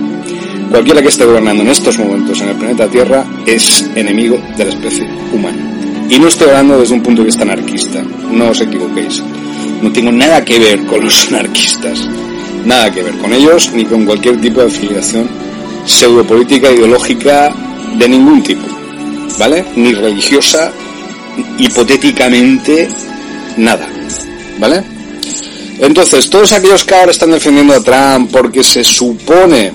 Cualquiera que esté gobernando en estos momentos en el planeta Tierra es enemigo de la especie humana. Y no estoy hablando desde un punto de vista anarquista, no os equivoquéis. No tengo nada que ver con los anarquistas nada que ver con ellos ni con cualquier tipo de afiliación pseudopolítica ideológica de ningún tipo, ¿vale? Ni religiosa, hipotéticamente nada, ¿vale? Entonces, todos aquellos que ahora están defendiendo a Trump porque se supone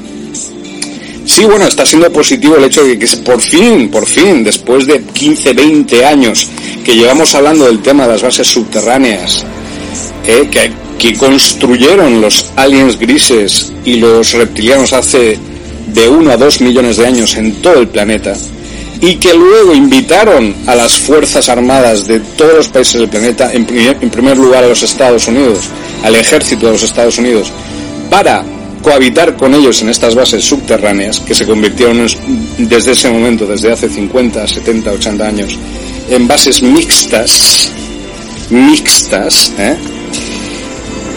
Sí, bueno, está siendo positivo el hecho de que por fin, por fin, después de 15, 20 años que llevamos hablando del tema de las bases subterráneas, eh, que que construyeron los aliens grises y los reptilianos hace de 1 a 2 millones de años en todo el planeta, y que luego invitaron a las Fuerzas Armadas de todos los países del planeta, en primer, lugar a los Estados Unidos, al ejército de los Estados Unidos, para cohabitar con ellos en estas bases subterráneas que se convirtieron desde ese momento, desde hace 50, 70, 80 años, en bases mixtas, mixtas, ¿eh?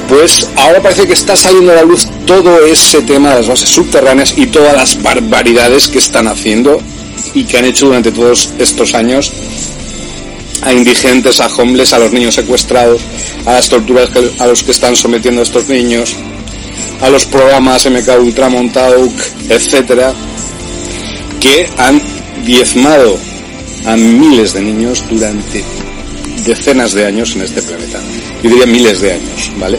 pues ahora parece que está saliendo a la luz todo ese tema de las bases subterráneas y todas las barbaridades que están haciendo y que han hecho durante todos estos años a indigentes, a homeless, a los niños secuestrados, a las torturas a los que están sometiendo a estos niños, a los programas MK Ultra Montauk, etcétera, que han diezmado a miles de niños durante decenas de años en este planeta. Yo diría miles de años, ¿vale?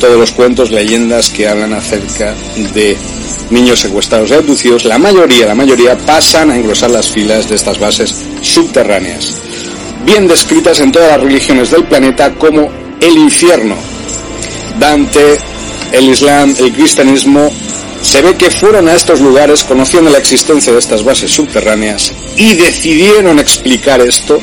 Todos los cuentos, leyendas que hablan acerca de niños secuestrados y abducidos, la mayoría, la mayoría pasan a engrosar las filas de estas bases subterráneas, bien descritas en todas las religiones del planeta como el infierno. Dante, el Islam, el cristianismo, se ve que fueron a estos lugares conociendo la existencia de estas bases subterráneas y decidieron explicar esto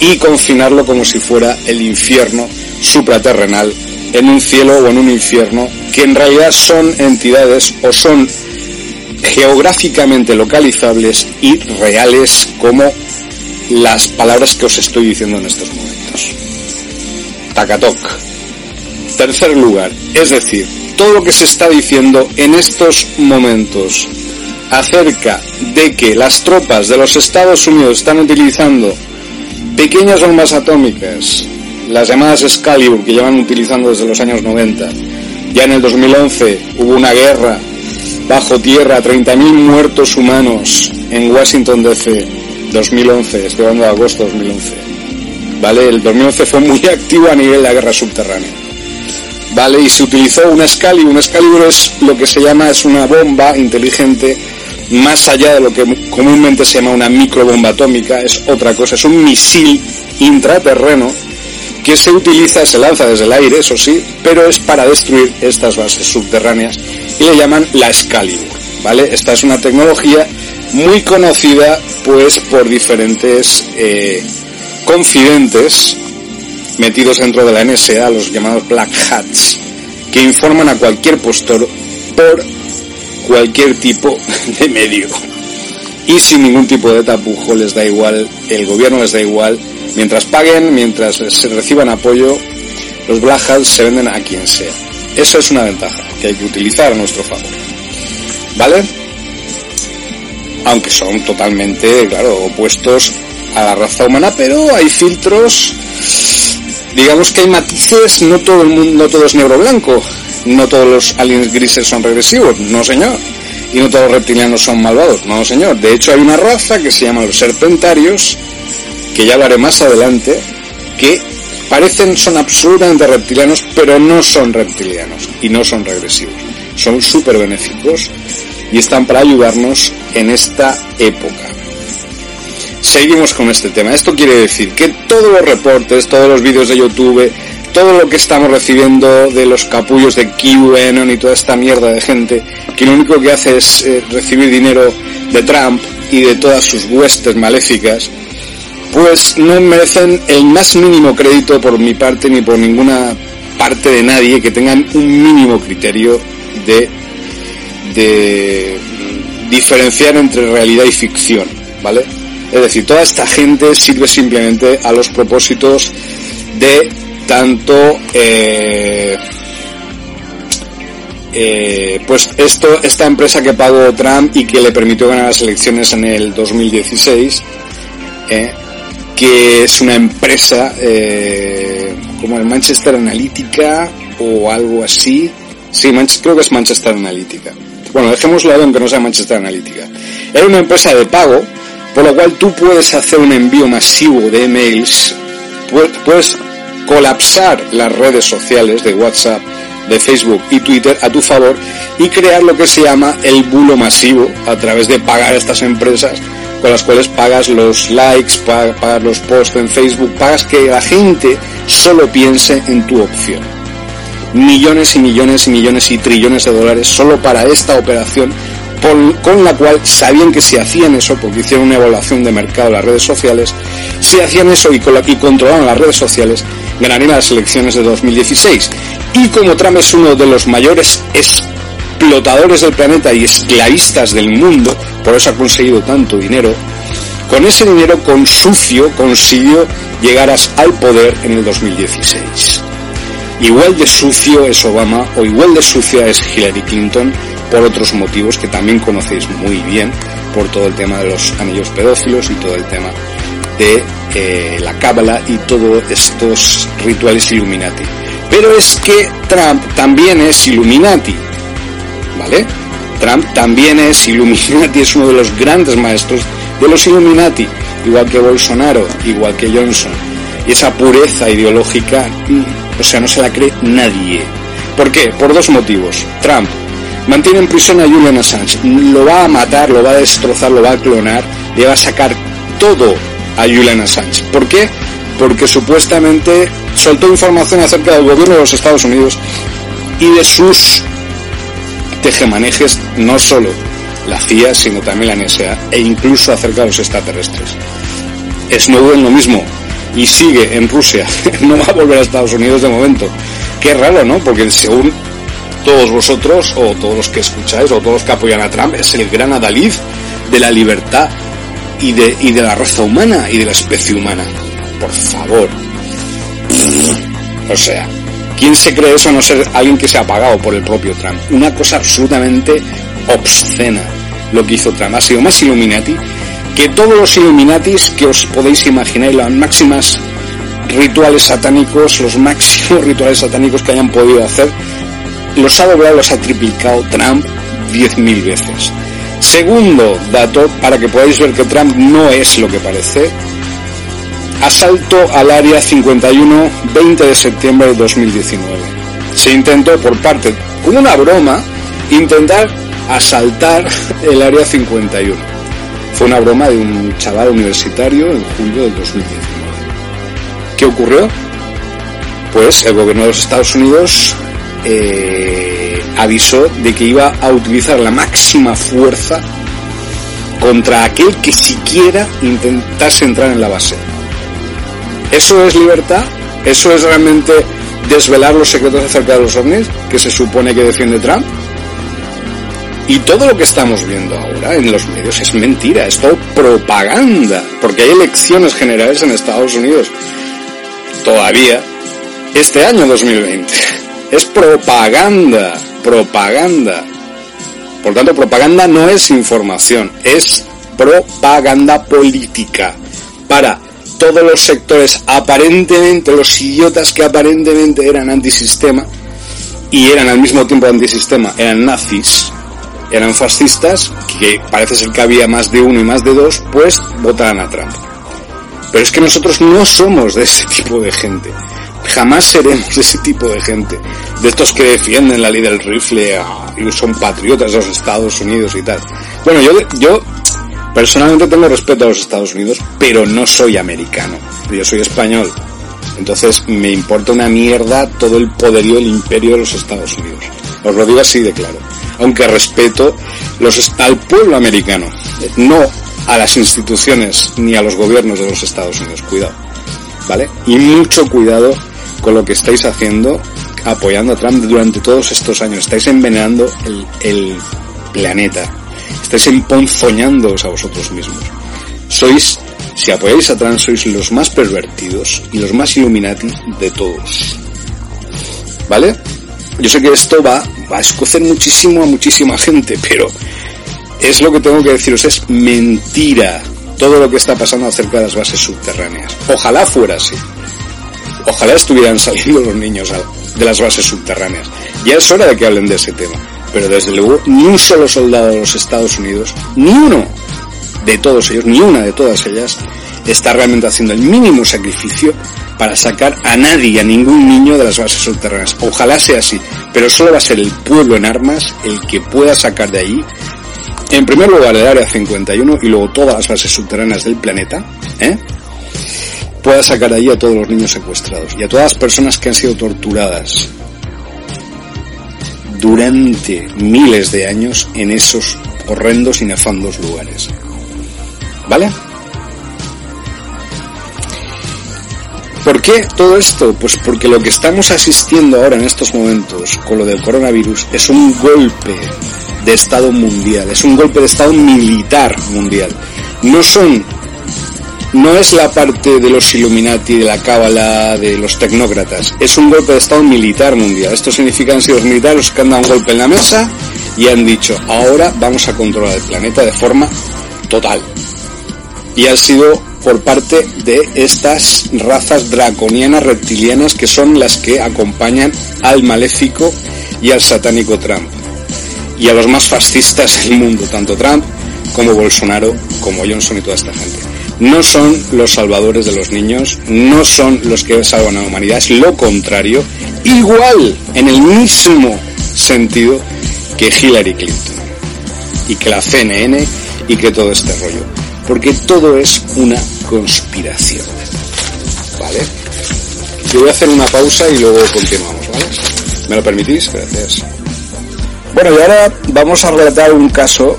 y confinarlo como si fuera el infierno supraterrenal en un cielo o en un infierno que en realidad son entidades o son geográficamente localizables y reales como las palabras que os estoy diciendo en estos momentos. Takatok. Tercer lugar, es decir, todo lo que se está diciendo en estos momentos acerca de que las tropas de los Estados Unidos están utilizando pequeñas bombas atómicas, las llamadas Excalibur, que llevan utilizando desde los años 90. Ya en el 2011 hubo una guerra bajo tierra, 30.000 muertos humanos en Washington DC, 2011, estoy hablando de agosto de 2011. ¿Vale? El 2011 fue muy activo a nivel de la guerra subterránea. ¿Vale? Y se utilizó un Excalibur. Un Excalibur es lo que se llama, es una bomba inteligente más allá de lo que comúnmente se llama una microbomba atómica, es otra cosa, es un misil intraterreno que se utiliza, se lanza desde el aire, eso sí, pero es para destruir estas bases subterráneas y le llaman la Excalibur, ¿vale? Esta es una tecnología muy conocida pues por diferentes eh, confidentes metidos dentro de la NSA, los llamados Black Hats, que informan a cualquier postor por cualquier tipo de medio. Y sin ningún tipo de tapujo les da igual, el gobierno les da igual, mientras paguen, mientras se reciban apoyo, los Black se venden a quien sea. Eso es una ventaja que hay que utilizar a nuestro favor. ¿Vale? Aunque son totalmente, claro, opuestos a la raza humana, pero hay filtros, digamos que hay matices, no todo el mundo, no todo es negro blanco, no todos los aliens grises son regresivos, no señor. Y no todos los reptilianos son malvados, no señor. De hecho hay una raza que se llama los serpentarios, que ya hablaré más adelante, que parecen, son absolutamente reptilianos, pero no son reptilianos y no son regresivos. Son súper benéficos y están para ayudarnos en esta época. Seguimos con este tema. Esto quiere decir que todos los reportes, todos los vídeos de YouTube, todo lo que estamos recibiendo de los capullos de QAnon y toda esta mierda de gente que lo único que hace es eh, recibir dinero de Trump y de todas sus huestes maléficas, pues no merecen el más mínimo crédito por mi parte ni por ninguna parte de nadie que tengan un mínimo criterio de, diferenciar entre realidad y ficción, ¿vale? Es decir, toda esta gente sirve simplemente a los propósitos de tanto eh, eh, pues esto esta empresa que pagó Trump y que le permitió ganar las elecciones en el 2016 eh, que es una empresa eh, como el Manchester Analytica o algo así. Sí, creo que es Manchester Analytica. Bueno, dejémoslo aunque no sea Manchester Analytica. Era una empresa de pago, por lo cual tú puedes hacer un envío masivo de emails, puedes colapsar las redes sociales de WhatsApp, de Facebook y Twitter a tu favor y crear lo que se llama el bulo masivo a través de pagar a estas empresas con las cuales pagas los likes, pagas los posts en Facebook, pagas que la gente solo piense en tu opción. Millones y millones y millones y trillones de dólares solo para esta operación con la cual sabían que si hacían eso, porque hicieron una evaluación de mercado de las redes sociales, si hacían eso y, y controlaban las redes sociales, ganarían las elecciones de 2016. Y como Trump es uno de los mayores explotadores del planeta y esclavistas del mundo, por eso ha conseguido tanto dinero, con ese dinero con sucio consiguió llegar al poder en el 2016. Igual de sucio es Obama o igual de sucia es Hillary Clinton por otros motivos que también conocéis muy bien, por todo el tema de los anillos pedófilos y todo el tema de eh, la cábala y todos estos rituales Illuminati. Pero es que Trump también es Illuminati, ¿vale? Trump también es Illuminati, es uno de los grandes maestros de los Illuminati, igual que Bolsonaro, igual que Johnson. Y esa pureza ideológica, mm, o sea, no se la cree nadie. ¿Por qué? Por dos motivos. Trump mantiene en prisión a Julian Assange, lo va a matar, lo va a destrozar, lo va a clonar, le va a sacar todo a Julian Assange. ¿Por qué? Porque supuestamente soltó información acerca del gobierno de los Estados Unidos y de sus tejemanejes, no solo la CIA, sino también la NSA, e incluso acerca de los extraterrestres. Snowden lo mismo, y sigue en Rusia, no va a volver a Estados Unidos de momento. Qué raro, ¿no? Porque según todos vosotros, o todos los que escucháis, o todos los que apoyan a Trump, es el gran adalid de la libertad y de, y de la raza humana y de la especie humana. Por favor. O sea, ¿quién se cree eso a no ser alguien que se ha pagado por el propio Trump? Una cosa absolutamente obscena lo que hizo Trump. Ha sido más Illuminati que todos los Illuminatis que os podéis imaginar, las máximas rituales satánicos, los máximos rituales satánicos que hayan podido hacer, los ha doblado, los ha triplicado Trump 10.000 veces. Segundo dato, para que podáis ver que Trump no es lo que parece, asalto al área 51, 20 de septiembre de 2019. Se intentó por parte, como una broma, intentar asaltar el área 51. Fue una broma de un chaval universitario en julio del 2019. ¿Qué ocurrió? Pues el gobierno de los Estados Unidos eh, avisó de que iba a utilizar la máxima fuerza contra aquel que siquiera intentase entrar en la base. ¿Eso es libertad? ¿Eso es realmente desvelar los secretos acerca de los ovnis que se supone que defiende Trump? Y todo lo que estamos viendo ahora en los medios es mentira, es todo propaganda, porque hay elecciones generales en Estados Unidos todavía este año 2020. Es propaganda, propaganda. Por tanto, propaganda no es información, es propaganda política para todos los sectores aparentemente, los idiotas que aparentemente eran antisistema y eran al mismo tiempo antisistema, eran nazis, eran fascistas, que parece ser que había más de uno y más de dos, pues votaran a Trump. Pero es que nosotros no somos de ese tipo de gente. Jamás seremos de ese tipo de gente. De estos que defienden la ley del rifle ah, y son patriotas de los Estados Unidos y tal. Bueno, yo, yo personalmente tengo respeto a los Estados Unidos, pero no soy americano. Yo soy español. Entonces me importa una mierda todo el poderío, el imperio de los Estados Unidos. Os lo digo así de claro aunque respeto los, al pueblo americano, no a las instituciones ni a los gobiernos de los Estados Unidos. Cuidado, ¿vale? Y mucho cuidado con lo que estáis haciendo apoyando a Trump durante todos estos años. Estáis envenenando el planeta. Estáis emponzoñándoos a vosotros mismos. Sois, si apoyáis a Trump, sois los más pervertidos y los más illuminati de todos. ¿Vale? Yo sé que esto va, va a escocer muchísimo a muchísima gente, pero es lo que tengo que deciros, es mentira todo lo que está pasando acerca de las bases subterráneas. Ojalá fuera así. Ojalá estuvieran saliendo los niños de las bases subterráneas. Ya es hora de que hablen de ese tema. Pero desde luego, ni un solo soldado de los Estados Unidos, ni uno de todos ellos, ni una de todas ellas, está realmente haciendo el mínimo sacrificio para sacar a nadie, a ningún niño de las bases subterráneas. Ojalá sea así, pero solo va a ser el pueblo en armas el que pueda sacar de ahí, en primer lugar el Área 51 y luego todas las bases subterráneas del planeta, ¿eh? pueda sacar de ahí a todos los niños secuestrados y a todas las personas que han sido torturadas durante miles de años en esos horrendos y nefandos lugares. ¿Vale? ¿Por qué todo esto? Pues porque lo que estamos asistiendo ahora en estos momentos con lo del coronavirus es un golpe de Estado mundial, es un golpe de Estado militar mundial. No son, no es la parte de los Illuminati, de la Cábala, de los tecnócratas, es un golpe de Estado militar mundial. Esto significa que han sido los militares los que han dado un golpe en la mesa y han dicho, ahora vamos a controlar el planeta de forma total. Y han sido por parte de estas razas draconianas reptilianas que son las que acompañan al maléfico y al satánico Trump. Y a los más fascistas del mundo, tanto Trump como Bolsonaro, como Johnson y toda esta gente. No son los salvadores de los niños, no son los que salvan a la humanidad, es lo contrario, igual, en el mismo sentido que Hillary Clinton y que la CNN y que todo este rollo. Porque todo es una conspiración. ¿Vale? Yo voy a hacer una pausa y luego continuamos, ¿vale? ¿Me lo permitís? Gracias. Bueno, y ahora vamos a relatar un caso.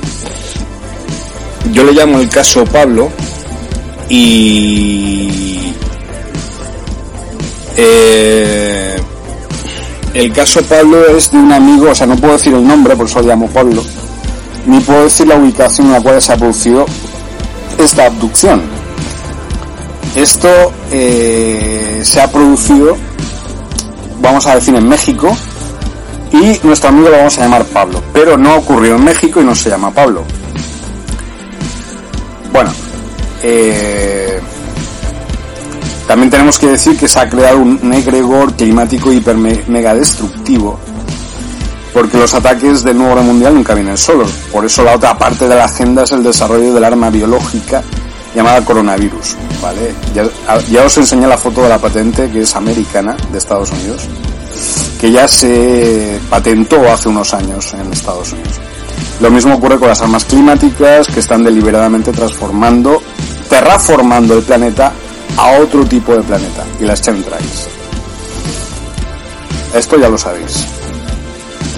Yo le llamo el caso Pablo. Y. Eh, el caso Pablo es de un amigo, o sea, no puedo decir el nombre, por eso lo llamo Pablo, ni puedo decir la ubicación en la cual se ha producido esta abducción. Esto eh, se ha producido, vamos a decir, en México y nuestro amigo lo vamos a llamar Pablo, pero no ocurrió en México y no se llama Pablo. Bueno, eh, también tenemos que decir que se ha creado un egregor climático hiper mega destructivo porque los ataques del nuevo orden mundial nunca vienen solos. Por eso la otra parte de la agenda es el desarrollo del arma biológica llamada coronavirus, ¿vale? Ya, os enseñé la foto de la patente que es americana de Estados Unidos, que ya se patentó hace unos años en Estados Unidos. Lo mismo ocurre con las armas climáticas que están deliberadamente transformando, terraformando el planeta a otro tipo de planeta y las chemtrails. Esto ya lo sabéis.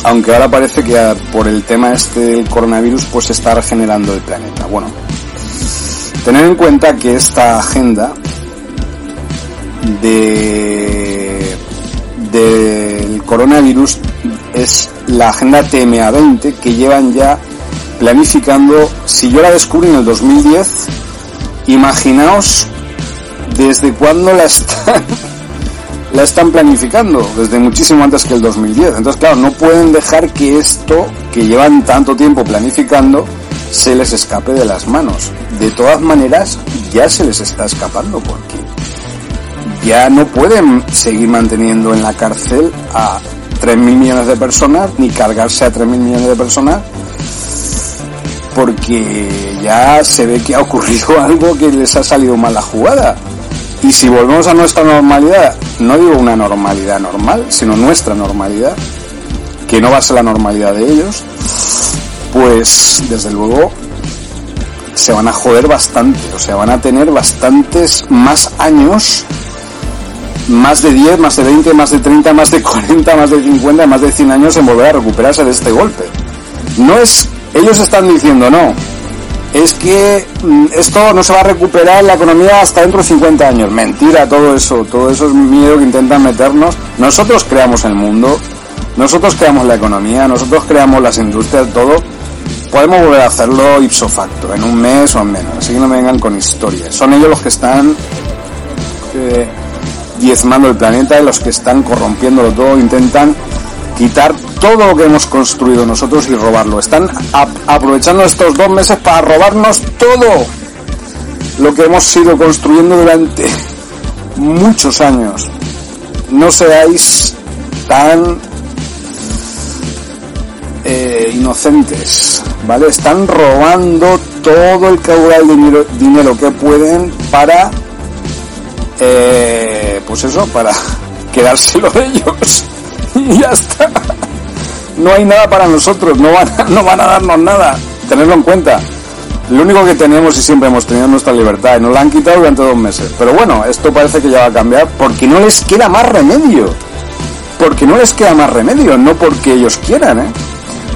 Aunque ahora parece que por el tema este del coronavirus pues se está regenerando el planeta. Bueno, Tener en cuenta que esta agenda de del coronavirus es la agenda TMA20 que llevan ya planificando, si yo la descubrí en el 2010, imaginaos desde cuándo la están, la están planificando, desde muchísimo antes que el 2010. Entonces, claro, no pueden dejar que esto que llevan tanto tiempo planificando se les escape de las manos. De todas maneras, ya se les está escapando porque ya no pueden seguir manteniendo en la cárcel a 3.000 millones de personas ni cargarse a 3.000 millones de personas porque ya se ve que ha ocurrido algo que les ha salido mal la jugada. Y si volvemos a nuestra normalidad, no digo una normalidad normal, sino nuestra normalidad, que no va a ser la normalidad de ellos, pues desde luego se van a joder bastante, o sea, van a tener bastantes más años, más de 10, más de 20, más de 30, más de 40, más de 50, más de 100 años en volver a recuperarse de este golpe. No es, ellos están diciendo no, es que mm, esto no se va a recuperar la economía hasta dentro de 50 años. Mentira, todo eso, todo eso es miedo que intentan meternos. Nosotros creamos el mundo, nosotros creamos la economía, nosotros creamos las industrias, todo podemos volver a hacerlo ipso facto, en un mes o en menos. Así que no me vengan con historias. Son ellos los que están eh, diezmando el planeta los que están corrompiéndolo todo, intentan quitar todo lo que hemos construido nosotros y robarlo. Están aprovechando estos dos meses para robarnos todo lo que hemos ido construyendo durante muchos años. No seáis tan eh, inocentes, ¿vale? Están robando todo el caudal de dinero, que pueden para, eh, pues eso, para quedárselo ellos. ya está. No hay nada para nosotros, no van, no van a darnos nada. Tenerlo en cuenta. Lo único que tenemos y siempre hemos tenido nuestra libertad y nos la han quitado durante dos meses. Pero bueno, esto parece que ya va a cambiar porque no les queda más remedio. porque no les queda más remedio, no porque ellos quieran, ¿eh?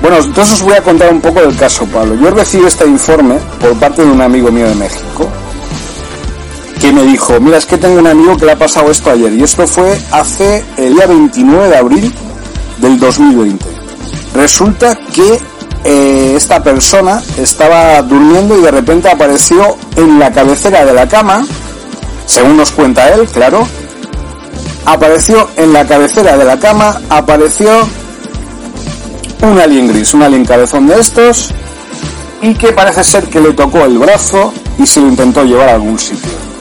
Bueno, entonces os voy a contar un poco del caso Pablo. Yo recibí este informe por parte de un amigo mío de México que me dijo, mira, es que tengo un amigo que le ha pasado esto ayer y esto fue hace el día 29 de abril del 2020. Resulta que eh, esta persona estaba durmiendo y de repente apareció en la cabecera de la cama, según nos cuenta él, claro, apareció en la cabecera de la cama, apareció un alien gris, un alien cabezón de estos, y que parece ser que le tocó el brazo y se lo intentó llevar a algún sitio.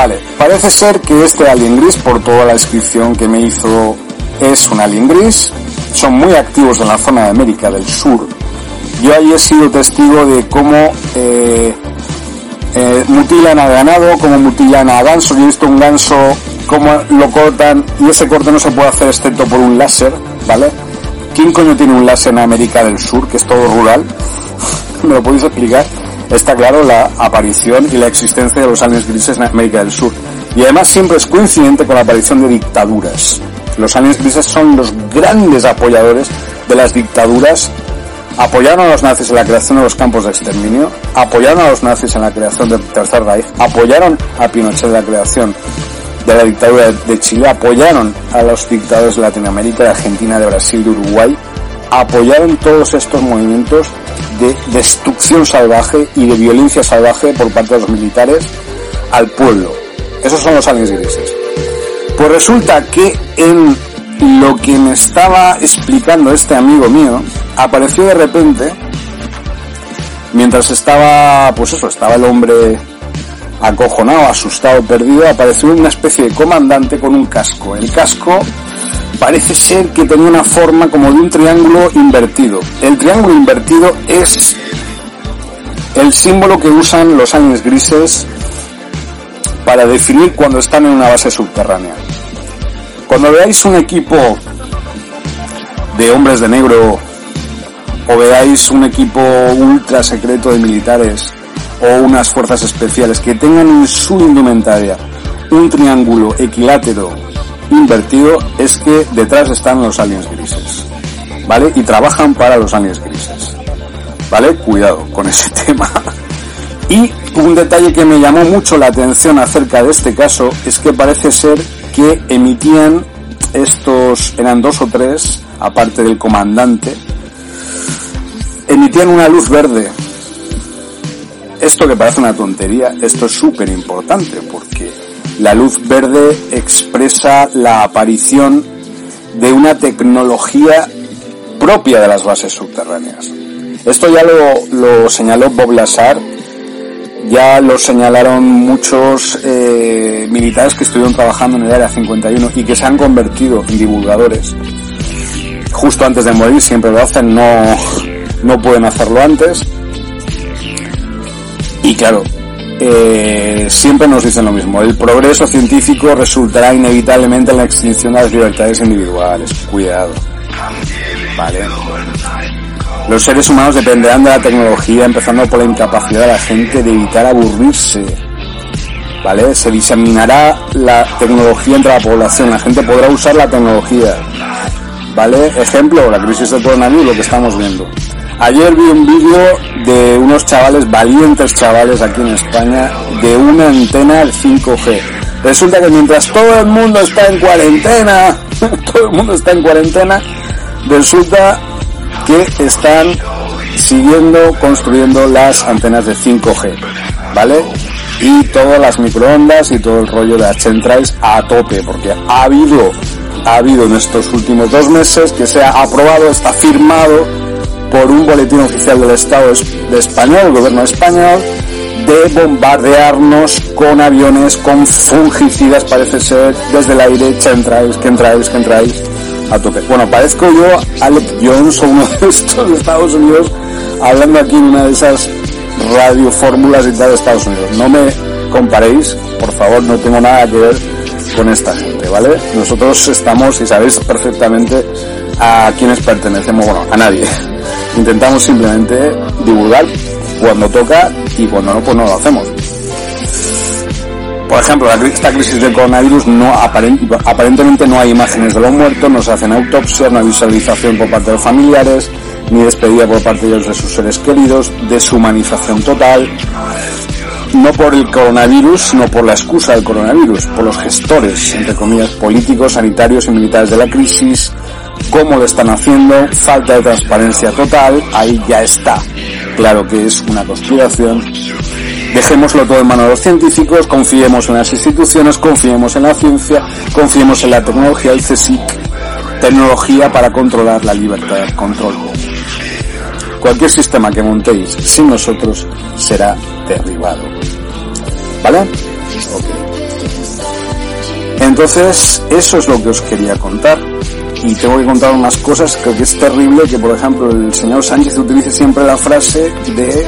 Vale, parece ser que este alien gris, por toda la descripción que me hizo, es un alien gris. Son muy activos en la zona de América del Sur. Yo ahí he sido testigo de cómo eh, eh, mutilan a ganado, cómo mutilan a ganso. Yo he visto un ganso, cómo lo cortan y ese corte no se puede hacer excepto por un láser, ¿vale? ¿Quién coño tiene un láser en América del Sur, que es todo rural? ¿Me lo podéis explicar? Está claro la aparición y la existencia de los aliens grises en América del Sur. Y además siempre es coincidente con la aparición de dictaduras. Los aliens grises son los grandes apoyadores de las dictaduras. Apoyaron a los nazis en la creación de los campos de exterminio, apoyaron a los nazis en la creación del Tercer Reich, apoyaron a Pinochet en la creación de la dictadura de Chile, apoyaron a los dictadores de Latinoamérica, de Argentina, de Brasil, de Uruguay, apoyaron todos estos movimientos de destrucción salvaje y de violencia salvaje por parte de los militares al pueblo. Esos son los aliens grises. Pues resulta que en lo que me estaba explicando este amigo mío, apareció de repente, mientras estaba, pues eso, estaba el hombre acojonado, asustado, perdido, apareció una especie de comandante con un casco. El casco parece ser que tenía una forma como de un triángulo invertido. El triángulo invertido es el símbolo que usan los aliens grises para definir cuando están en una base subterránea. Cuando veáis un equipo de hombres de negro o veáis un equipo ultra secreto de militares o unas fuerzas especiales que tengan en su indumentaria un triángulo equilátero invertido es que detrás están los aliens grises. ¿Vale? Y trabajan para los aliens grises. ¿Vale? Cuidado con ese tema. Y un detalle que me llamó mucho la atención acerca de este caso es que parece ser que emitían estos, eran dos o tres, aparte del comandante, emitían una luz verde. Esto que parece una tontería, esto es súper importante porque la luz verde expresa la aparición de una tecnología propia de las bases subterráneas. Esto ya lo, señaló Bob Lazar, ya lo señalaron muchos eh, militares que estuvieron trabajando en el Área 51 y que se han convertido en divulgadores. Justo antes de morir siempre lo hacen, no, no pueden hacerlo antes. Y claro, eh, siempre nos dicen lo mismo. El progreso científico resultará inevitablemente en la extinción de las libertades individuales. Cuidado. Vale. Los seres humanos dependerán de la tecnología, empezando por la incapacidad de la gente de evitar aburrirse. ¿Vale? Se diseminará la tecnología entre la población, la gente podrá usar la tecnología. ¿Vale? Ejemplo, la crisis del coronavirus, lo que estamos viendo. Ayer vi un vídeo de unos chavales, valientes chavales aquí en España, de una antena al 5G. Resulta que mientras todo el mundo está en cuarentena, todo el mundo está en cuarentena, resulta que están siguiendo construyendo las antenas de 5G, ¿vale? Y todas las microondas y todo el rollo de Achentrace a tope, porque ha habido, ha habido en estos últimos dos meses que se ha aprobado, está firmado por un boletín oficial del Estado de español, el gobierno español, de bombardearnos con aviones, con fungicidas, parece ser, desde el aire, que entráis, que entráis, que entráis, a tope. Bueno, parezco yo Alec Jones o uno de estos de Estados Unidos, hablando aquí en una de esas radiofórmulas y tal de Estados Unidos. No me comparéis, por favor, no tengo nada que ver con esta gente, ¿vale? Nosotros estamos, y sabéis perfectamente a quienes pertenecemos, bueno, a nadie. Intentamos simplemente divulgar cuando toca y cuando no, pues no lo hacemos. por ejemplo, esta crisis del coronavirus no aparentemente no hay imágenes de los muertos, no se hacen autopsias, no hay visualización por parte de los familiares, ni despedida por parte de ellos de sus seres queridos, deshumanización total, no por el coronavirus, sino por la excusa del coronavirus, por los gestores, entre comillas, políticos, sanitarios y militares de la crisis, cómo lo están haciendo, falta de transparencia total, ahí ya está. Claro que es una conspiración. Dejémoslo todo en manos de los científicos, confiemos en las instituciones, confiemos en la ciencia, confiemos en la tecnología, el CSIC, tecnología para controlar la libertad de control. Cualquier sistema que montéis sin nosotros será derribado. ¿Vale? Entonces, eso es lo que os quería contar. Y tengo que contar unas cosas, creo que es terrible que, por ejemplo, el señor Sánchez utilice siempre la frase de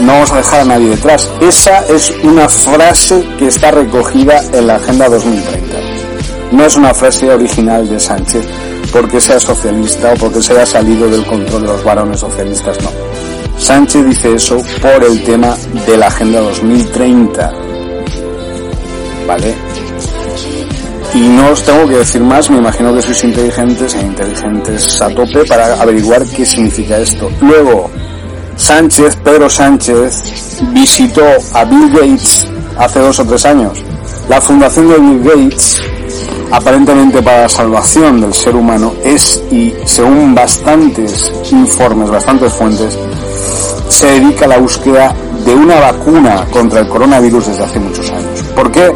no vamos a dejar a nadie detrás. Esa es una frase que está recogida en la Agenda 2030. No es una frase original de Sánchez porque sea socialista o porque se haya salido del control de los varones socialistas, no. Sánchez dice eso por el tema de la Agenda 2030. ¿Vale? Y no os tengo que decir más, me imagino que sois inteligentes e inteligentes a tope para averiguar qué significa esto. Luego, Sánchez, Pedro Sánchez, visitó a Bill Gates hace dos o tres años. La fundación de Bill Gates aparentemente para la salvación del ser humano es, y según bastantes informes, bastantes fuentes, se dedica a la búsqueda de una vacuna contra el coronavirus desde hace muchos años. ¿Por qué?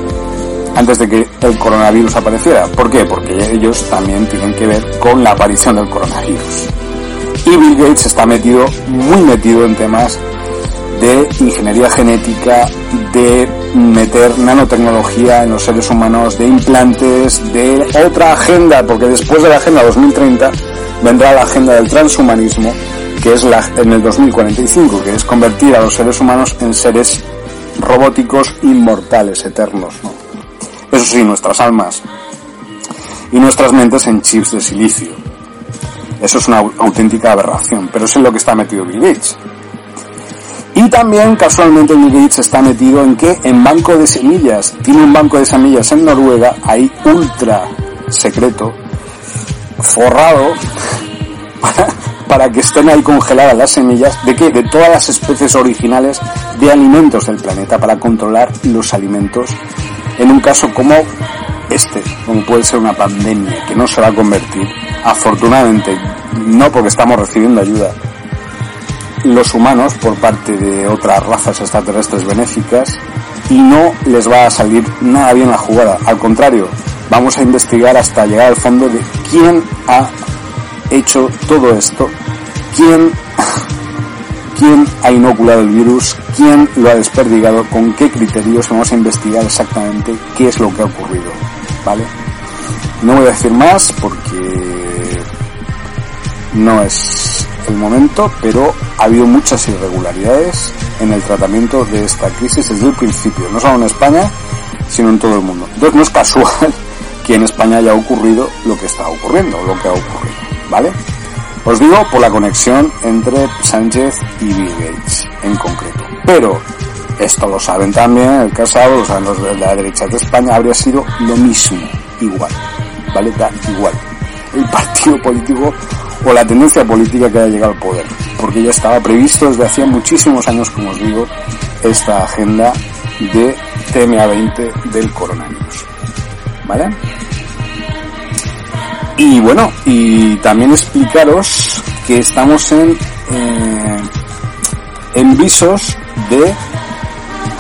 Antes de que el coronavirus apareciera. ¿Por qué? Porque ellos también tienen que ver con la aparición del coronavirus. Y Bill Gates está metido, muy metido en temas de ingeniería genética, de meter nanotecnología en los seres humanos, de implantes, de otra agenda, porque después de la Agenda 2030 vendrá la agenda del transhumanismo, que es la, en el 2045, que es convertir a los seres humanos en seres robóticos inmortales, eternos. Eso sí, nuestras almas y nuestras mentes en chips de silicio. Eso es una auténtica aberración, pero es lo que está metido Bill Gates. Y también casualmente Bill Gates está metido en que en banco de semillas, tiene un banco de semillas en Noruega, ahí ultra secreto, forrado, para, para que estén ahí congeladas las semillas de que de todas las especies originales de alimentos del planeta para controlar los alimentos en un caso como este, como puede ser una pandemia que no se va a convertir, afortunadamente no porque estamos recibiendo ayuda los humanos por parte de otras razas extraterrestres benéficas y no les va a salir nada bien la jugada. Al contrario, vamos a investigar hasta llegar al fondo de quién ha hecho todo esto, quién, quién ha inoculado el virus, quién lo ha desperdigado, con qué criterios vamos a investigar exactamente qué es lo que ha ocurrido. ¿Vale? No voy a decir más porque no es el momento, pero ha habido muchas irregularidades en el tratamiento de esta crisis desde el principio, no solo en España, sino en todo el mundo. Entonces no es casual que en España haya ocurrido lo que está ocurriendo, lo que ha ocurrido, ¿vale? Os digo por la conexión entre Sánchez y Bill Gates en concreto. Pero esto lo saben también, el casado, lo saben los de la derecha de España, habría sido lo mismo, igual, ¿vale? Da igual. El partido político o la tendencia política que haya llegado al poder, porque ya estaba previsto desde hacía muchísimos años, como os digo, esta agenda de TMA 20 del coronavirus. ¿Vale? Y bueno, y también explicaros que estamos en, eh, en visos de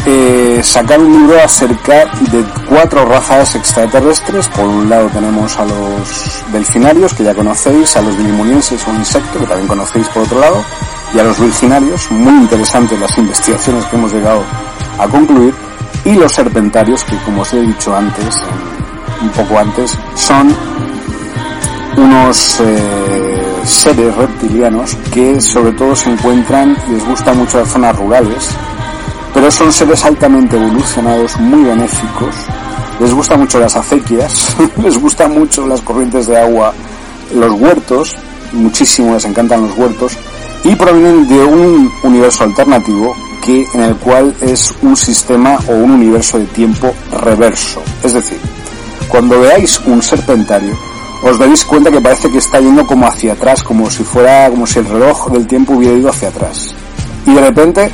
eh, sacar un libro acerca de cuatro razas extraterrestres. Por un lado tenemos a los delfinarios, que ya conocéis, a los bilimunienses o insectos, que también conocéis por otro lado, y a los virginarios, muy interesantes las investigaciones que hemos llegado a concluir, y los serpentarios, que como os he dicho antes, un poco antes, son unos eh, seres reptilianos que sobre todo se encuentran, les gusta mucho las zonas rurales, pero son seres altamente evolucionados, muy benéficos, les gusta mucho las acequias, les gusta mucho las corrientes de agua, los huertos, muchísimo les encantan los huertos, y provienen de un universo alternativo que en el cual es un sistema o un universo de tiempo reverso. Es decir, cuando veáis un serpentario, os daréis cuenta que parece que está yendo como hacia atrás, como si fuera, como si el reloj del tiempo hubiera ido hacia atrás. Y de repente,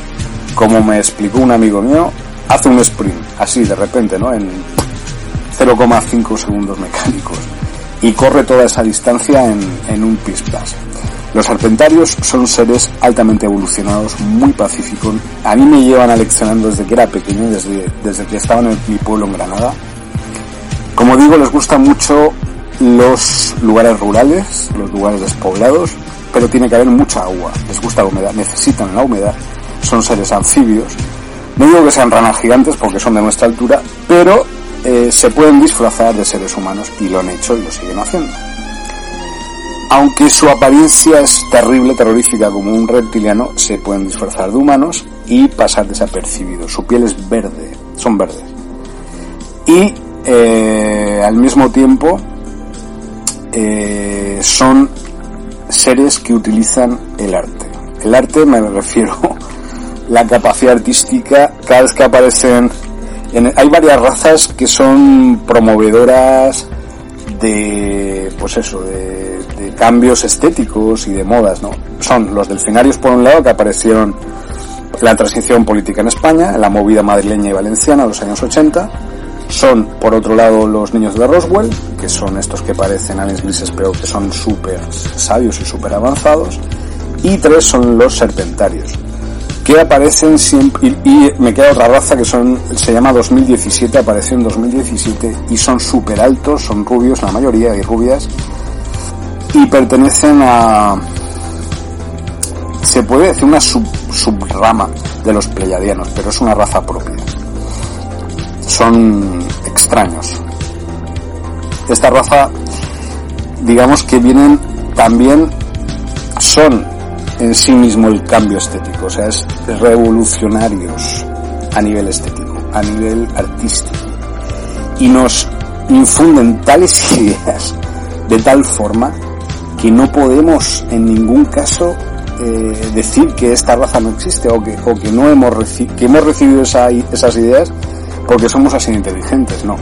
como me explicó un amigo mío, hace un sprint, así de repente, ¿no? En 0,5 segundos mecánicos. Y corre toda esa distancia en, en un pispas. Los serpentarios son seres altamente evolucionados, muy pacíficos. A mí me llevan aleccionando desde que era pequeño, desde, desde que estaba en mi pueblo en Granada. Como digo, les gusta mucho los lugares rurales, los lugares despoblados, pero tiene que haber mucha agua. Les gusta la humedad, necesitan la humedad. Son seres anfibios. No digo que sean ranas gigantes porque son de nuestra altura, pero eh, se pueden disfrazar de seres humanos y lo han hecho y lo siguen haciendo. Aunque su apariencia es terrible, terrorífica como un reptiliano, se pueden disfrazar de humanos y pasar desapercibidos. Su piel es verde, son verdes. Y eh, al mismo tiempo eh, son seres que utilizan el arte. El arte me refiero la capacidad artística cada vez que aparecen en, hay varias razas que son promovedoras de pues eso de, cambios estéticos y de modas no son los delfinarios por un lado que aparecieron la transición política en España la movida madrileña y valenciana de los años 80 son, por otro lado, los niños de Roswell, que son estos que parecen aliens grises, pero que son súper sabios y súper avanzados. Y tres son los serpentarios, que aparecen siempre, y, y, me queda otra raza que son, se llama 2017, apareció en 2017, y son súper altos, son rubios, la mayoría, y rubias, y pertenecen a, se puede decir una sub, subrama de los pleyadianos, pero es una raza propia son extraños. Esta raza, digamos que vienen también, son en sí mismo el cambio estético, o sea, es revolucionarios a nivel estético, a nivel artístico. Y nos infunden tales ideas de tal forma que no podemos en ningún caso eh, decir que esta raza no existe o que, o que no hemos, que hemos recibido esa, esas ideas porque somos así inteligentes, no.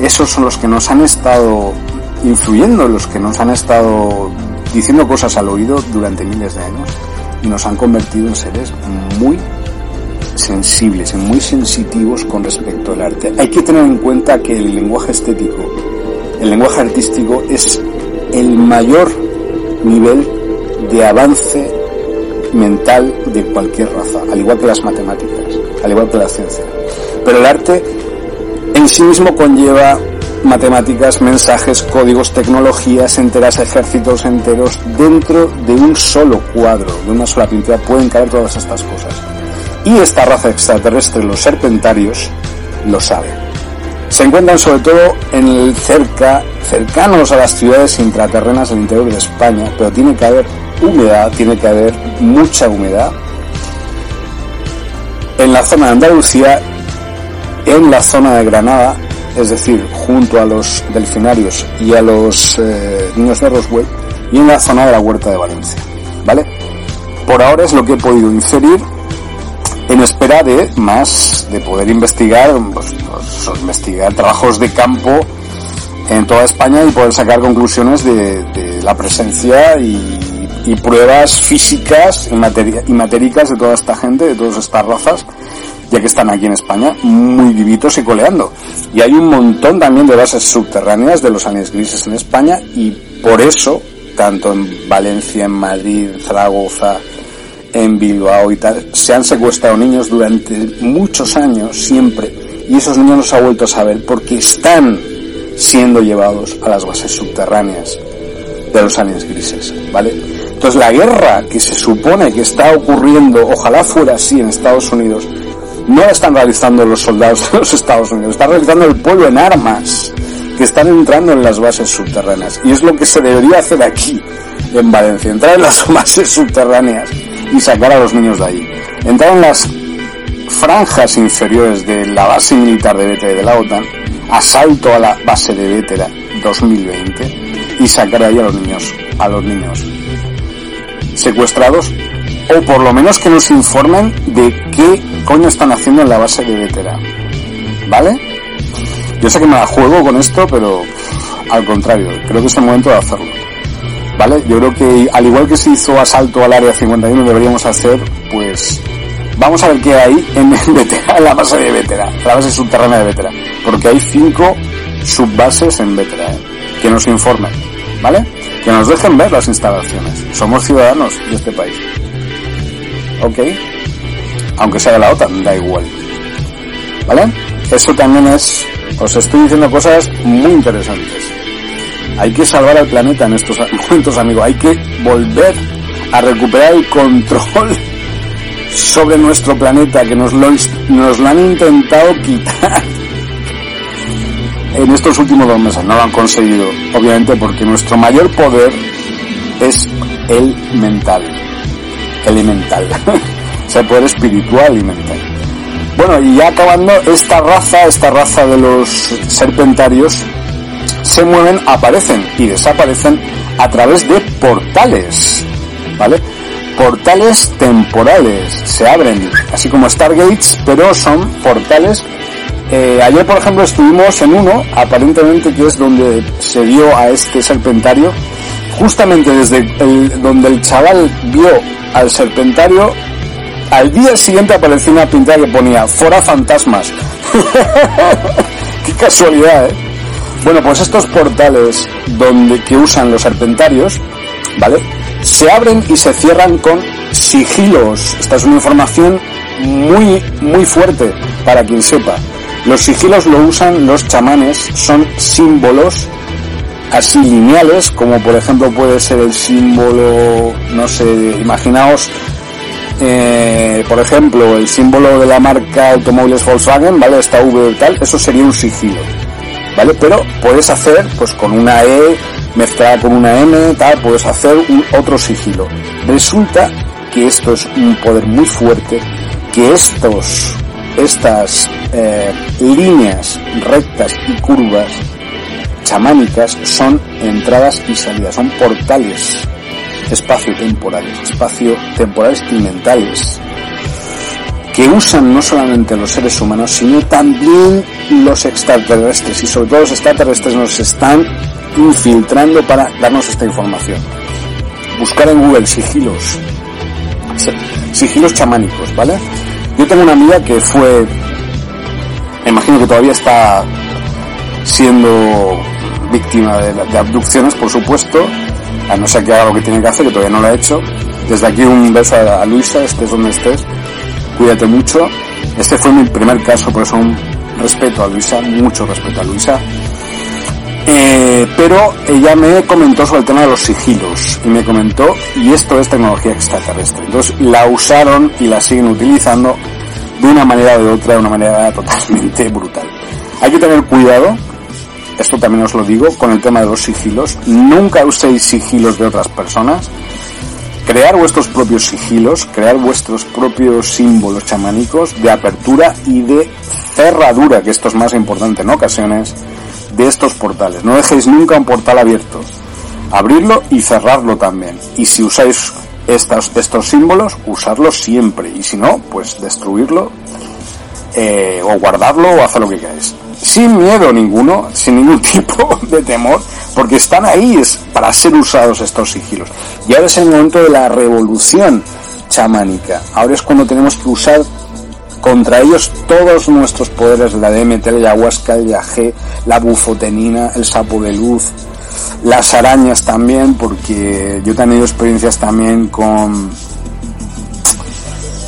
Esos son los que nos han estado influyendo, los que nos han estado diciendo cosas al oído durante miles de años y nos han convertido en seres muy sensibles, muy sensitivos con respecto al arte. Hay que tener en cuenta que el lenguaje estético, el lenguaje artístico es el mayor nivel de avance mental de cualquier raza, al igual que las matemáticas, al igual que la ciencia. Pero el arte en sí mismo conlleva matemáticas, mensajes, códigos, tecnologías enteras, ejércitos enteros. Dentro de un solo cuadro, de una sola pintura, pueden caer todas estas cosas. Y esta raza extraterrestre, los serpentarios, lo sabe. Se encuentran sobre todo en el cerca, cercanos a las ciudades intraterrenas del interior de España, pero tiene que haber humedad, tiene que haber mucha humedad. En la zona de Andalucía en la zona de Granada, es decir, junto a los delfinarios y a los eh, niños de Roswell, y en la zona de la Huerta de Valencia. ¿Vale? Por ahora es lo que he podido inferir en espera de más, de poder investigar, pues, pues, investigar trabajos de campo en toda España y poder sacar conclusiones de, de la presencia y, pruebas físicas y, materia, y matéricas de toda esta gente, de todas estas razas, ya que están aquí en España muy vivitos y coleando. Y hay un montón también de bases subterráneas de los aliens grises en España y por eso, tanto en Valencia, en Madrid, Zaragoza, en Bilbao y tal, se han secuestrado niños durante muchos años, siempre, y esos niños no se ha vuelto a saber porque están siendo llevados a las bases subterráneas de los aliens grises, ¿vale? Entonces la guerra que se supone que está ocurriendo, ojalá fuera así en Estados Unidos, no están realizando los soldados de los Estados Unidos, está realizando el pueblo en armas, que están entrando en las bases subterráneas. Y es lo que se debería hacer aquí, en Valencia, entrar en las bases subterráneas y sacar a los niños de ahí. Entrar en las franjas inferiores de la base militar de Vétera de la OTAN, asalto a la base de Vétera 2020 y sacar ahí a los niños, a los niños secuestrados o por lo menos que nos informen de qué coño están haciendo en la base de Vetera. ¿Vale? Yo sé que me la juego con esto, pero al contrario, creo que es el momento de hacerlo. ¿Vale? Yo creo que al igual que se hizo asalto al área 51, deberíamos hacer, pues, vamos a ver qué hay en, en la base de Vetera, la base subterránea de Vetera, porque hay cinco subbases en Vetera, ¿eh? que nos informen, ¿vale? Que nos dejen ver las instalaciones. Somos ciudadanos de este país. ¿Ok? Aunque sea de la OTAN, da igual. ¿Vale? Eso también es, os estoy diciendo cosas muy interesantes. Hay que salvar al planeta en estos momentos, amigo. Hay que volver a recuperar el control sobre nuestro planeta que nos lo, nos lo han intentado quitar en estos últimos dos meses. No lo han conseguido, obviamente, porque nuestro mayor poder es el mental. Elemental. o sea, poder espiritual y mental. Bueno, y ya acabando, esta raza, esta raza de los serpentarios, se mueven, aparecen y desaparecen a través de portales, ¿vale? Portales temporales, se abren, así como Stargates, pero son portales. Eh, ayer, por ejemplo, estuvimos en uno, aparentemente que es donde se vio a este serpentario, justamente desde el, donde el chaval vio al serpentario, al día siguiente apareció una pintada que ponía, fora fantasmas. Qué casualidad, ¿eh? Bueno, pues estos portales donde que usan los serpentarios, ¿vale? Se abren y se cierran con sigilos. Esta es una información muy muy fuerte para quien sepa. Los sigilos lo usan los chamanes, son símbolos así lineales, como por ejemplo puede ser el símbolo, no sé, imaginaos, eh, por ejemplo, el símbolo de la marca automóviles Volkswagen, ¿vale? Esta V tal, eso sería un sigilo. ¿vale? Pero puedes hacer, pues con una E mezclada con una M, tal, puedes hacer un otro sigilo. Resulta que esto es un poder muy fuerte, que estos, estas eh, líneas rectas y curvas chamánicas son entradas y salidas, son portales espacio-temporales, espacio-temporales y mentales que usan no solamente los seres humanos, sino también los extraterrestres. Y sobre todo los extraterrestres nos están infiltrando para darnos esta información. Buscar en Google sigilos. Sigilos chamánicos, ¿vale? Yo tengo una amiga que fue, me imagino que todavía está siendo víctima de, de abducciones, por supuesto, a no ser que haga lo que tiene que hacer, que todavía no lo ha hecho. Desde aquí un beso a, a Luisa, estés donde estés cuídate mucho. Este fue mi primer caso, por eso un respeto a Luisa, mucho respeto a Luisa. Eh, pero ella me comentó sobre el tema de los sigilos y me comentó, y esto es tecnología extraterrestre. Entonces la usaron y la siguen utilizando de una manera o de otra, de una manera totalmente brutal. Hay que tener cuidado, esto también os lo digo, con el tema de los sigilos. Nunca uséis sigilos de otras personas crear vuestros propios sigilos, crear vuestros propios símbolos chamánicos de apertura y de cerradura, que esto es más importante en ocasiones, de estos portales. No dejéis nunca un portal abierto. Abrirlo y cerrarlo también. Y si usáis estos, estos símbolos, usarlos siempre. Y si no, pues destruirlo eh, o guardarlo o hacer lo que queráis. Sin miedo ninguno, sin ningún tipo de temor, porque están ahí para ser usados estos sigilos. Y ahora es el momento de la revolución chamánica. Ahora es cuando tenemos que usar contra ellos todos nuestros poderes, la DMT, la ayahuasca, el yagé, la bufotenina, el sapo de luz, las arañas también, porque yo he tenido experiencias también con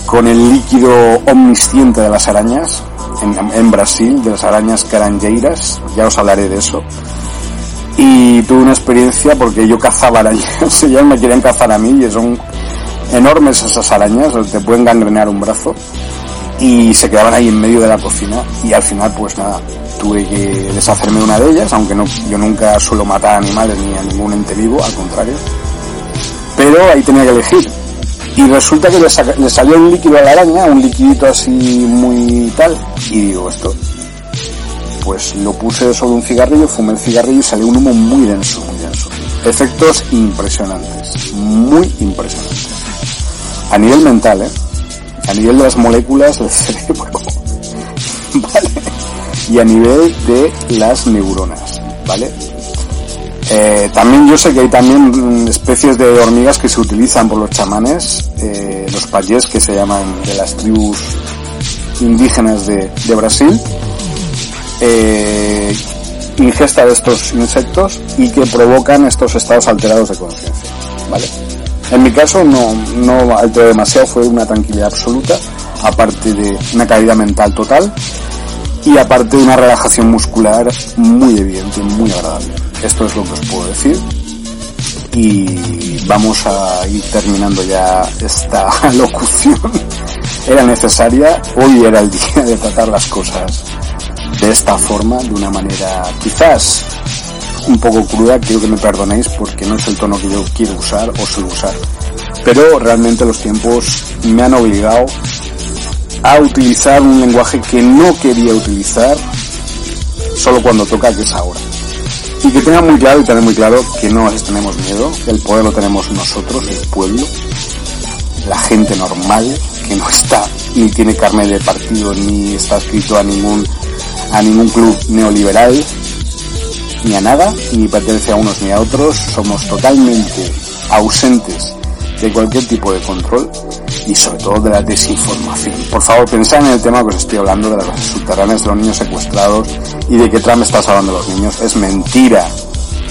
con el líquido omnisciente de las arañas en, Brasil, de las arañas caranjeiras, ya os hablaré de eso. Y tuve una experiencia porque yo cazaba arañas, ellas me querían cazar a mí y son enormes esas arañas, te pueden gangrenar un brazo y se quedaban ahí en medio de la cocina y al final pues nada, tuve que deshacerme de una de ellas, aunque no, yo nunca suelo matar animales ni a ningún ente vivo, al contrario, pero ahí tenía que elegir y resulta que le, le salió un líquido a la araña, un liquidito así muy tal y digo esto pues lo puse sobre un cigarrillo, fumé el cigarrillo y salió un humo muy denso, muy denso. Efectos impresionantes, muy impresionantes. A nivel mental, ¿eh? A nivel de las moléculas del cerebro. ¿Vale? Y a nivel de las neuronas, ¿vale? Eh, también yo sé que hay también especies de hormigas que se utilizan por los chamanes, eh, los payés que se llaman de las tribus indígenas de, Brasil, eh, ingesta de estos insectos y que provocan estos estados alterados de conciencia, ¿vale? En mi caso no, no alteré demasiado, fue una tranquilidad absoluta, aparte de una caída mental total y aparte de una relajación muscular muy evidente, muy agradable. Esto es lo que os puedo decir y vamos a ir terminando ya esta locución. Era necesaria, hoy era el día de tratar las cosas de esta forma, de una manera quizás un poco cruda, quiero que me perdonéis porque no es el tono que yo quiero usar o suelo usar. Pero realmente los tiempos me han obligado a utilizar un lenguaje que no quería utilizar solo cuando toca que es ahora. Y que tenga muy claro y tener muy claro que no tenemos miedo, el poder lo tenemos nosotros, el pueblo, la gente normal, que no está ni tiene carne de partido ni está escrito a ningún a ningún club neoliberal ni a nada, ni pertenece a unos ni a otros, somos totalmente ausentes de cualquier tipo de control y sobre todo de la desinformación. Por favor, pensad en el tema que os estoy hablando de las bases subterráneas, de los niños secuestrados y de que Trump está salvando a los niños. Es mentira.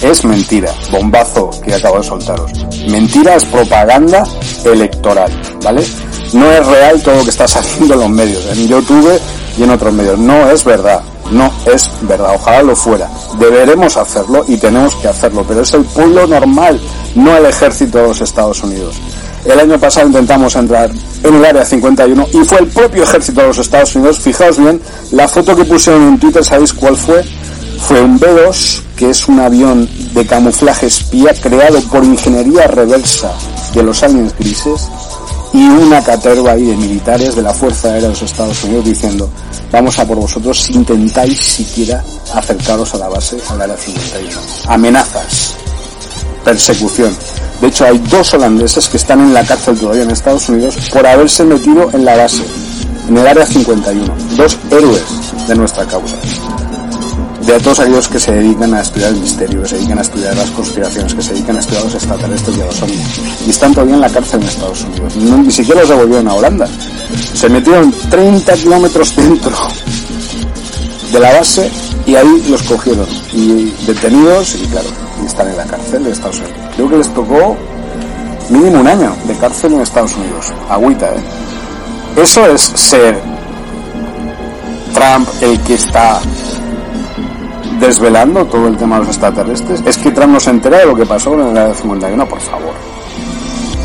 Es mentira. Bombazo que acabo de soltaros. Mentira es propaganda electoral, ¿vale? No es real todo lo que está saliendo en los medios, en YouTube y en otros medios. No es verdad. No es verdad. Ojalá lo fuera. Deberemos hacerlo y tenemos que hacerlo, pero es el pueblo normal, no el ejército de los Estados Unidos. El año pasado intentamos entrar en el área 51 y fue el propio ejército de los Estados Unidos. Fijaos bien, la foto que pusieron en Twitter, ¿sabéis cuál fue? Fue un B-2, que es un avión de camuflaje espía creado por ingeniería reversa de los aliens grises y una caterva ahí de militares de la Fuerza Aérea de los Estados Unidos diciendo vamos a por vosotros si intentáis siquiera acercaros a la base al área 51. Amenazas, persecución. De hecho, hay dos holandeses que están en la cárcel todavía en Estados Unidos por haberse metido en la base, en el área 51. Dos héroes de nuestra causa. De todos aquellos que se dedican a estudiar el misterio, que se dedican a estudiar las conspiraciones, que se dedican a estudiar los extraterrestres y a los ovnis. Y están todavía en la cárcel en Estados Unidos. No, ni siquiera los devolvieron a Holanda. Se metieron 30 kilómetros dentro de la base y ahí los cogieron. Y detenidos y claro, y están en la cárcel de Estados Unidos. Creo que les tocó mínimo un año de cárcel en Estados Unidos. Agüita, ¿eh? Eso es ser Trump el que está desvelando todo el tema de los extraterrestres. Es que Trump no se entera de lo que pasó en área 51, por favor.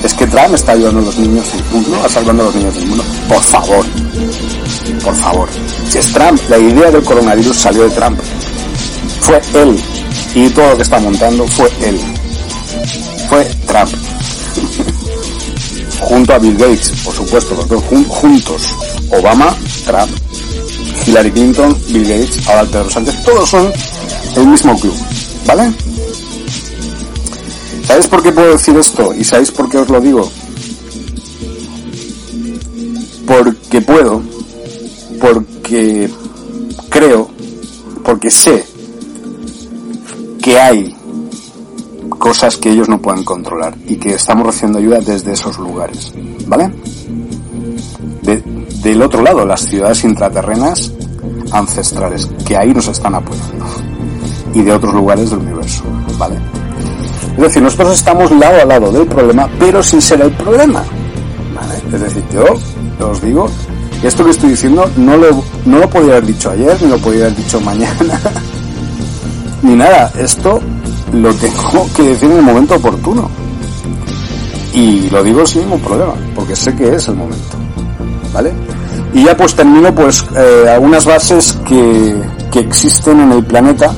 Es que Trump está ayudando a los niños del mundo, a salvando a los niños del mundo. Por favor. Por favor. Si es Trump, la idea del coronavirus salió de Trump. Fue él. Y todo lo que está montando fue él. Fue Trump. Junto a Bill Gates, por supuesto, los dos jun- juntos. Obama, Trump, Hillary Clinton, Bill Gates, ahora Pedro Sánchez, todos son el mismo club, ¿vale? ¿Sabéis por qué puedo decir esto? ¿Y sabéis por qué os lo digo? Porque puedo, porque creo, porque sé que hay cosas que ellos no pueden controlar y que estamos recibiendo ayuda desde esos lugares, ¿vale? De- del otro lado, las ciudades intraterrenas ancestrales, que ahí nos están apoyando, y de otros lugares del universo, ¿vale? Es decir, nosotros estamos lado a lado del problema, pero sin ser el problema, ¿vale? Es decir, yo os digo esto que estoy diciendo no lo, no lo podía haber dicho ayer, ni lo podía haber dicho mañana, ni nada, esto lo tengo que decir en el momento oportuno. Y lo digo sin ningún problema, porque sé que es el momento. ¿Vale? Y ya pues termino pues eh, algunas bases que, que existen en el planeta.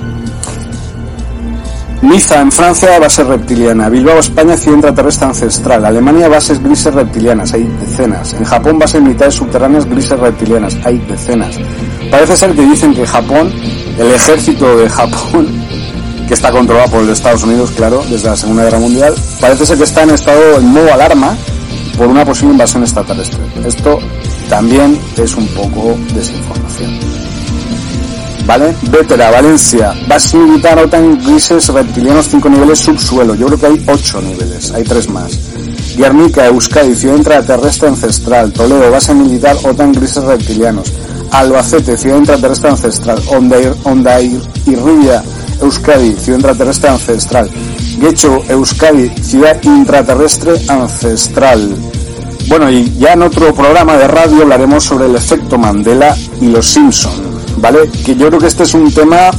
Niza en Francia, base reptiliana. Bilbao, España, ciudad intraterrestre ancestral. Alemania, bases grises reptilianas. Hay decenas. En Japón, bases militares subterráneas grises reptilianas. Hay decenas. Parece ser que dicen que Japón, el ejército de Japón, que está controlado por los Estados Unidos, claro, desde la Segunda Guerra Mundial, parece ser que está en estado en modo alarma por una posible invasión extraterrestre. Esto también es un poco desinformación. ¿Vale? Vétera, Valencia, base militar OTAN grises reptilianos 5 niveles subsuelo. Yo creo que hay 8 niveles, hay 3 más. Guernica, Euskadi, ciudad intraterrestre ancestral. Toledo, base militar OTAN grises reptilianos. Albacete, ciudad intraterrestre ancestral. Onda, Irrilla, Euskadi, ciudad intraterrestre ancestral. Guecho, Euskadi, ciudad intraterrestre ancestral. Bueno, y ya en otro programa de radio hablaremos sobre el efecto Mandela y los Simpson, ¿vale? Que yo creo que este es un tema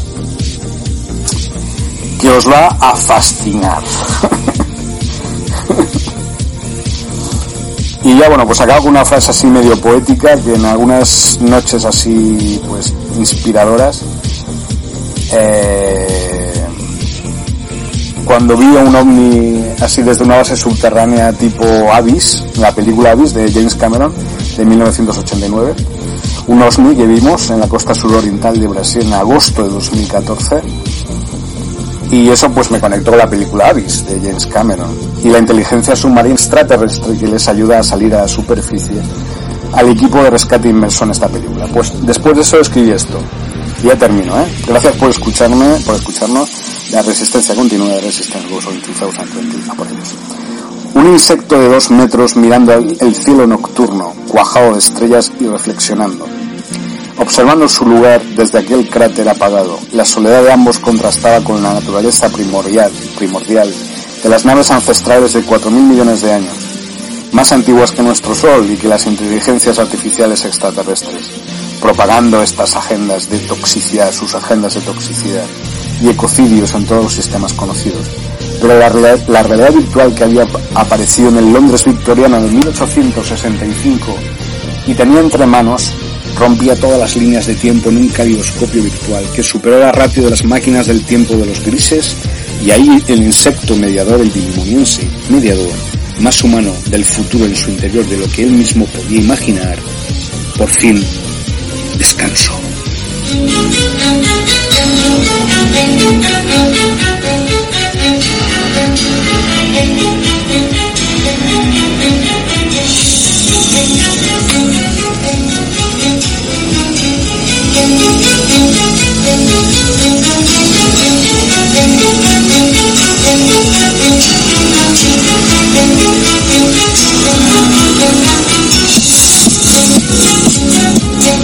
que os va a fascinar. y ya bueno, pues acabo con una frase así medio poética que en algunas noches así pues inspiradoras eh, cuando vi a un ovni así desde una base subterránea tipo Abyss, la película Abyss de James Cameron de 1989, un ovni que vimos en la costa suroriental de Brasil en agosto de 2014 y eso pues me conectó con la película Abyss de James Cameron y la inteligencia submarina extraterrestre que les ayuda a salir a la superficie al equipo de rescate inmerso en esta película. Pues después de eso escribí esto. Ya termino, ¿eh? Gracias por escucharme, por escucharnos. La resistencia continua de Resistance Goes on 2020. por ellos. Un insecto de dos metros mirando el cielo nocturno, cuajado de estrellas y reflexionando. Observando su lugar desde aquel cráter apagado, la soledad de ambos contrastaba con la naturaleza primordial, primordial de las naves ancestrales de 4.000 millones de años, más antiguas que nuestro Sol y que las inteligencias artificiales extraterrestres, propagando estas agendas de toxicidad, sus agendas de toxicidad y ecocidios en todos los sistemas conocidos. Pero la, realidad virtual que había aparecido en el Londres victoriano de 1865 y tenía entre manos rompía todas las líneas de tiempo en un caleidoscopio virtual que superó la ratio de las máquinas del tiempo de los grises y ahí el insecto mediador, el bilimoniense mediador, más humano del futuro en su interior de lo que él mismo podía imaginar, por fin descansó.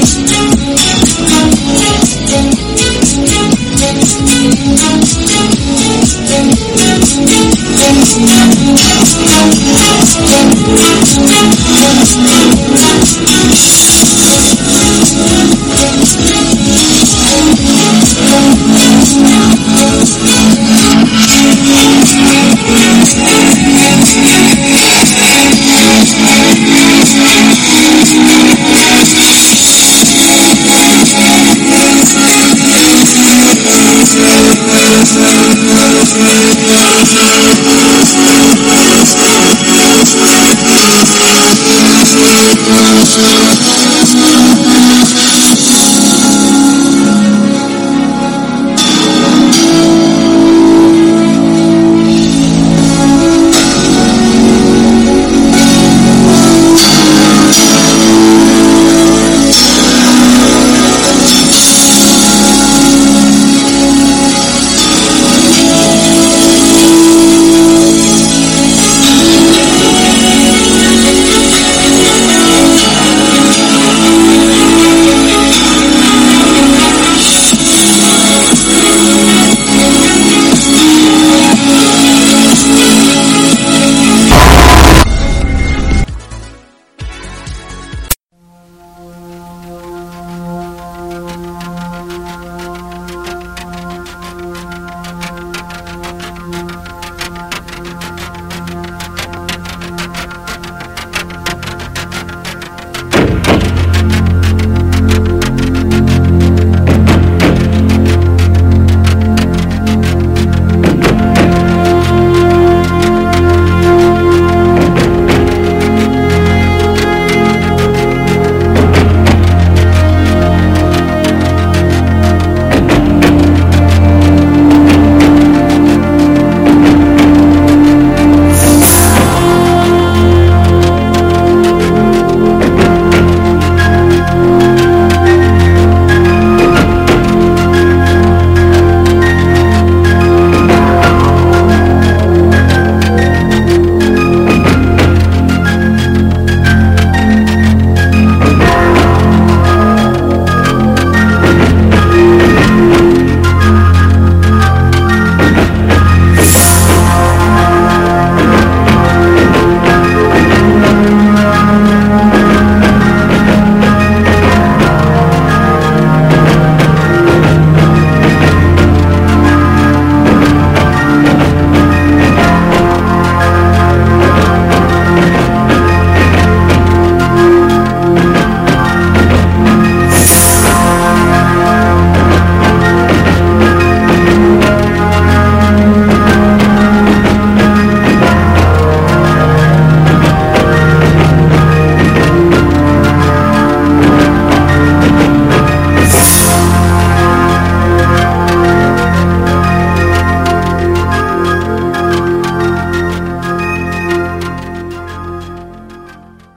Thank Thank you. I'm sorry, I'm sorry, I'm.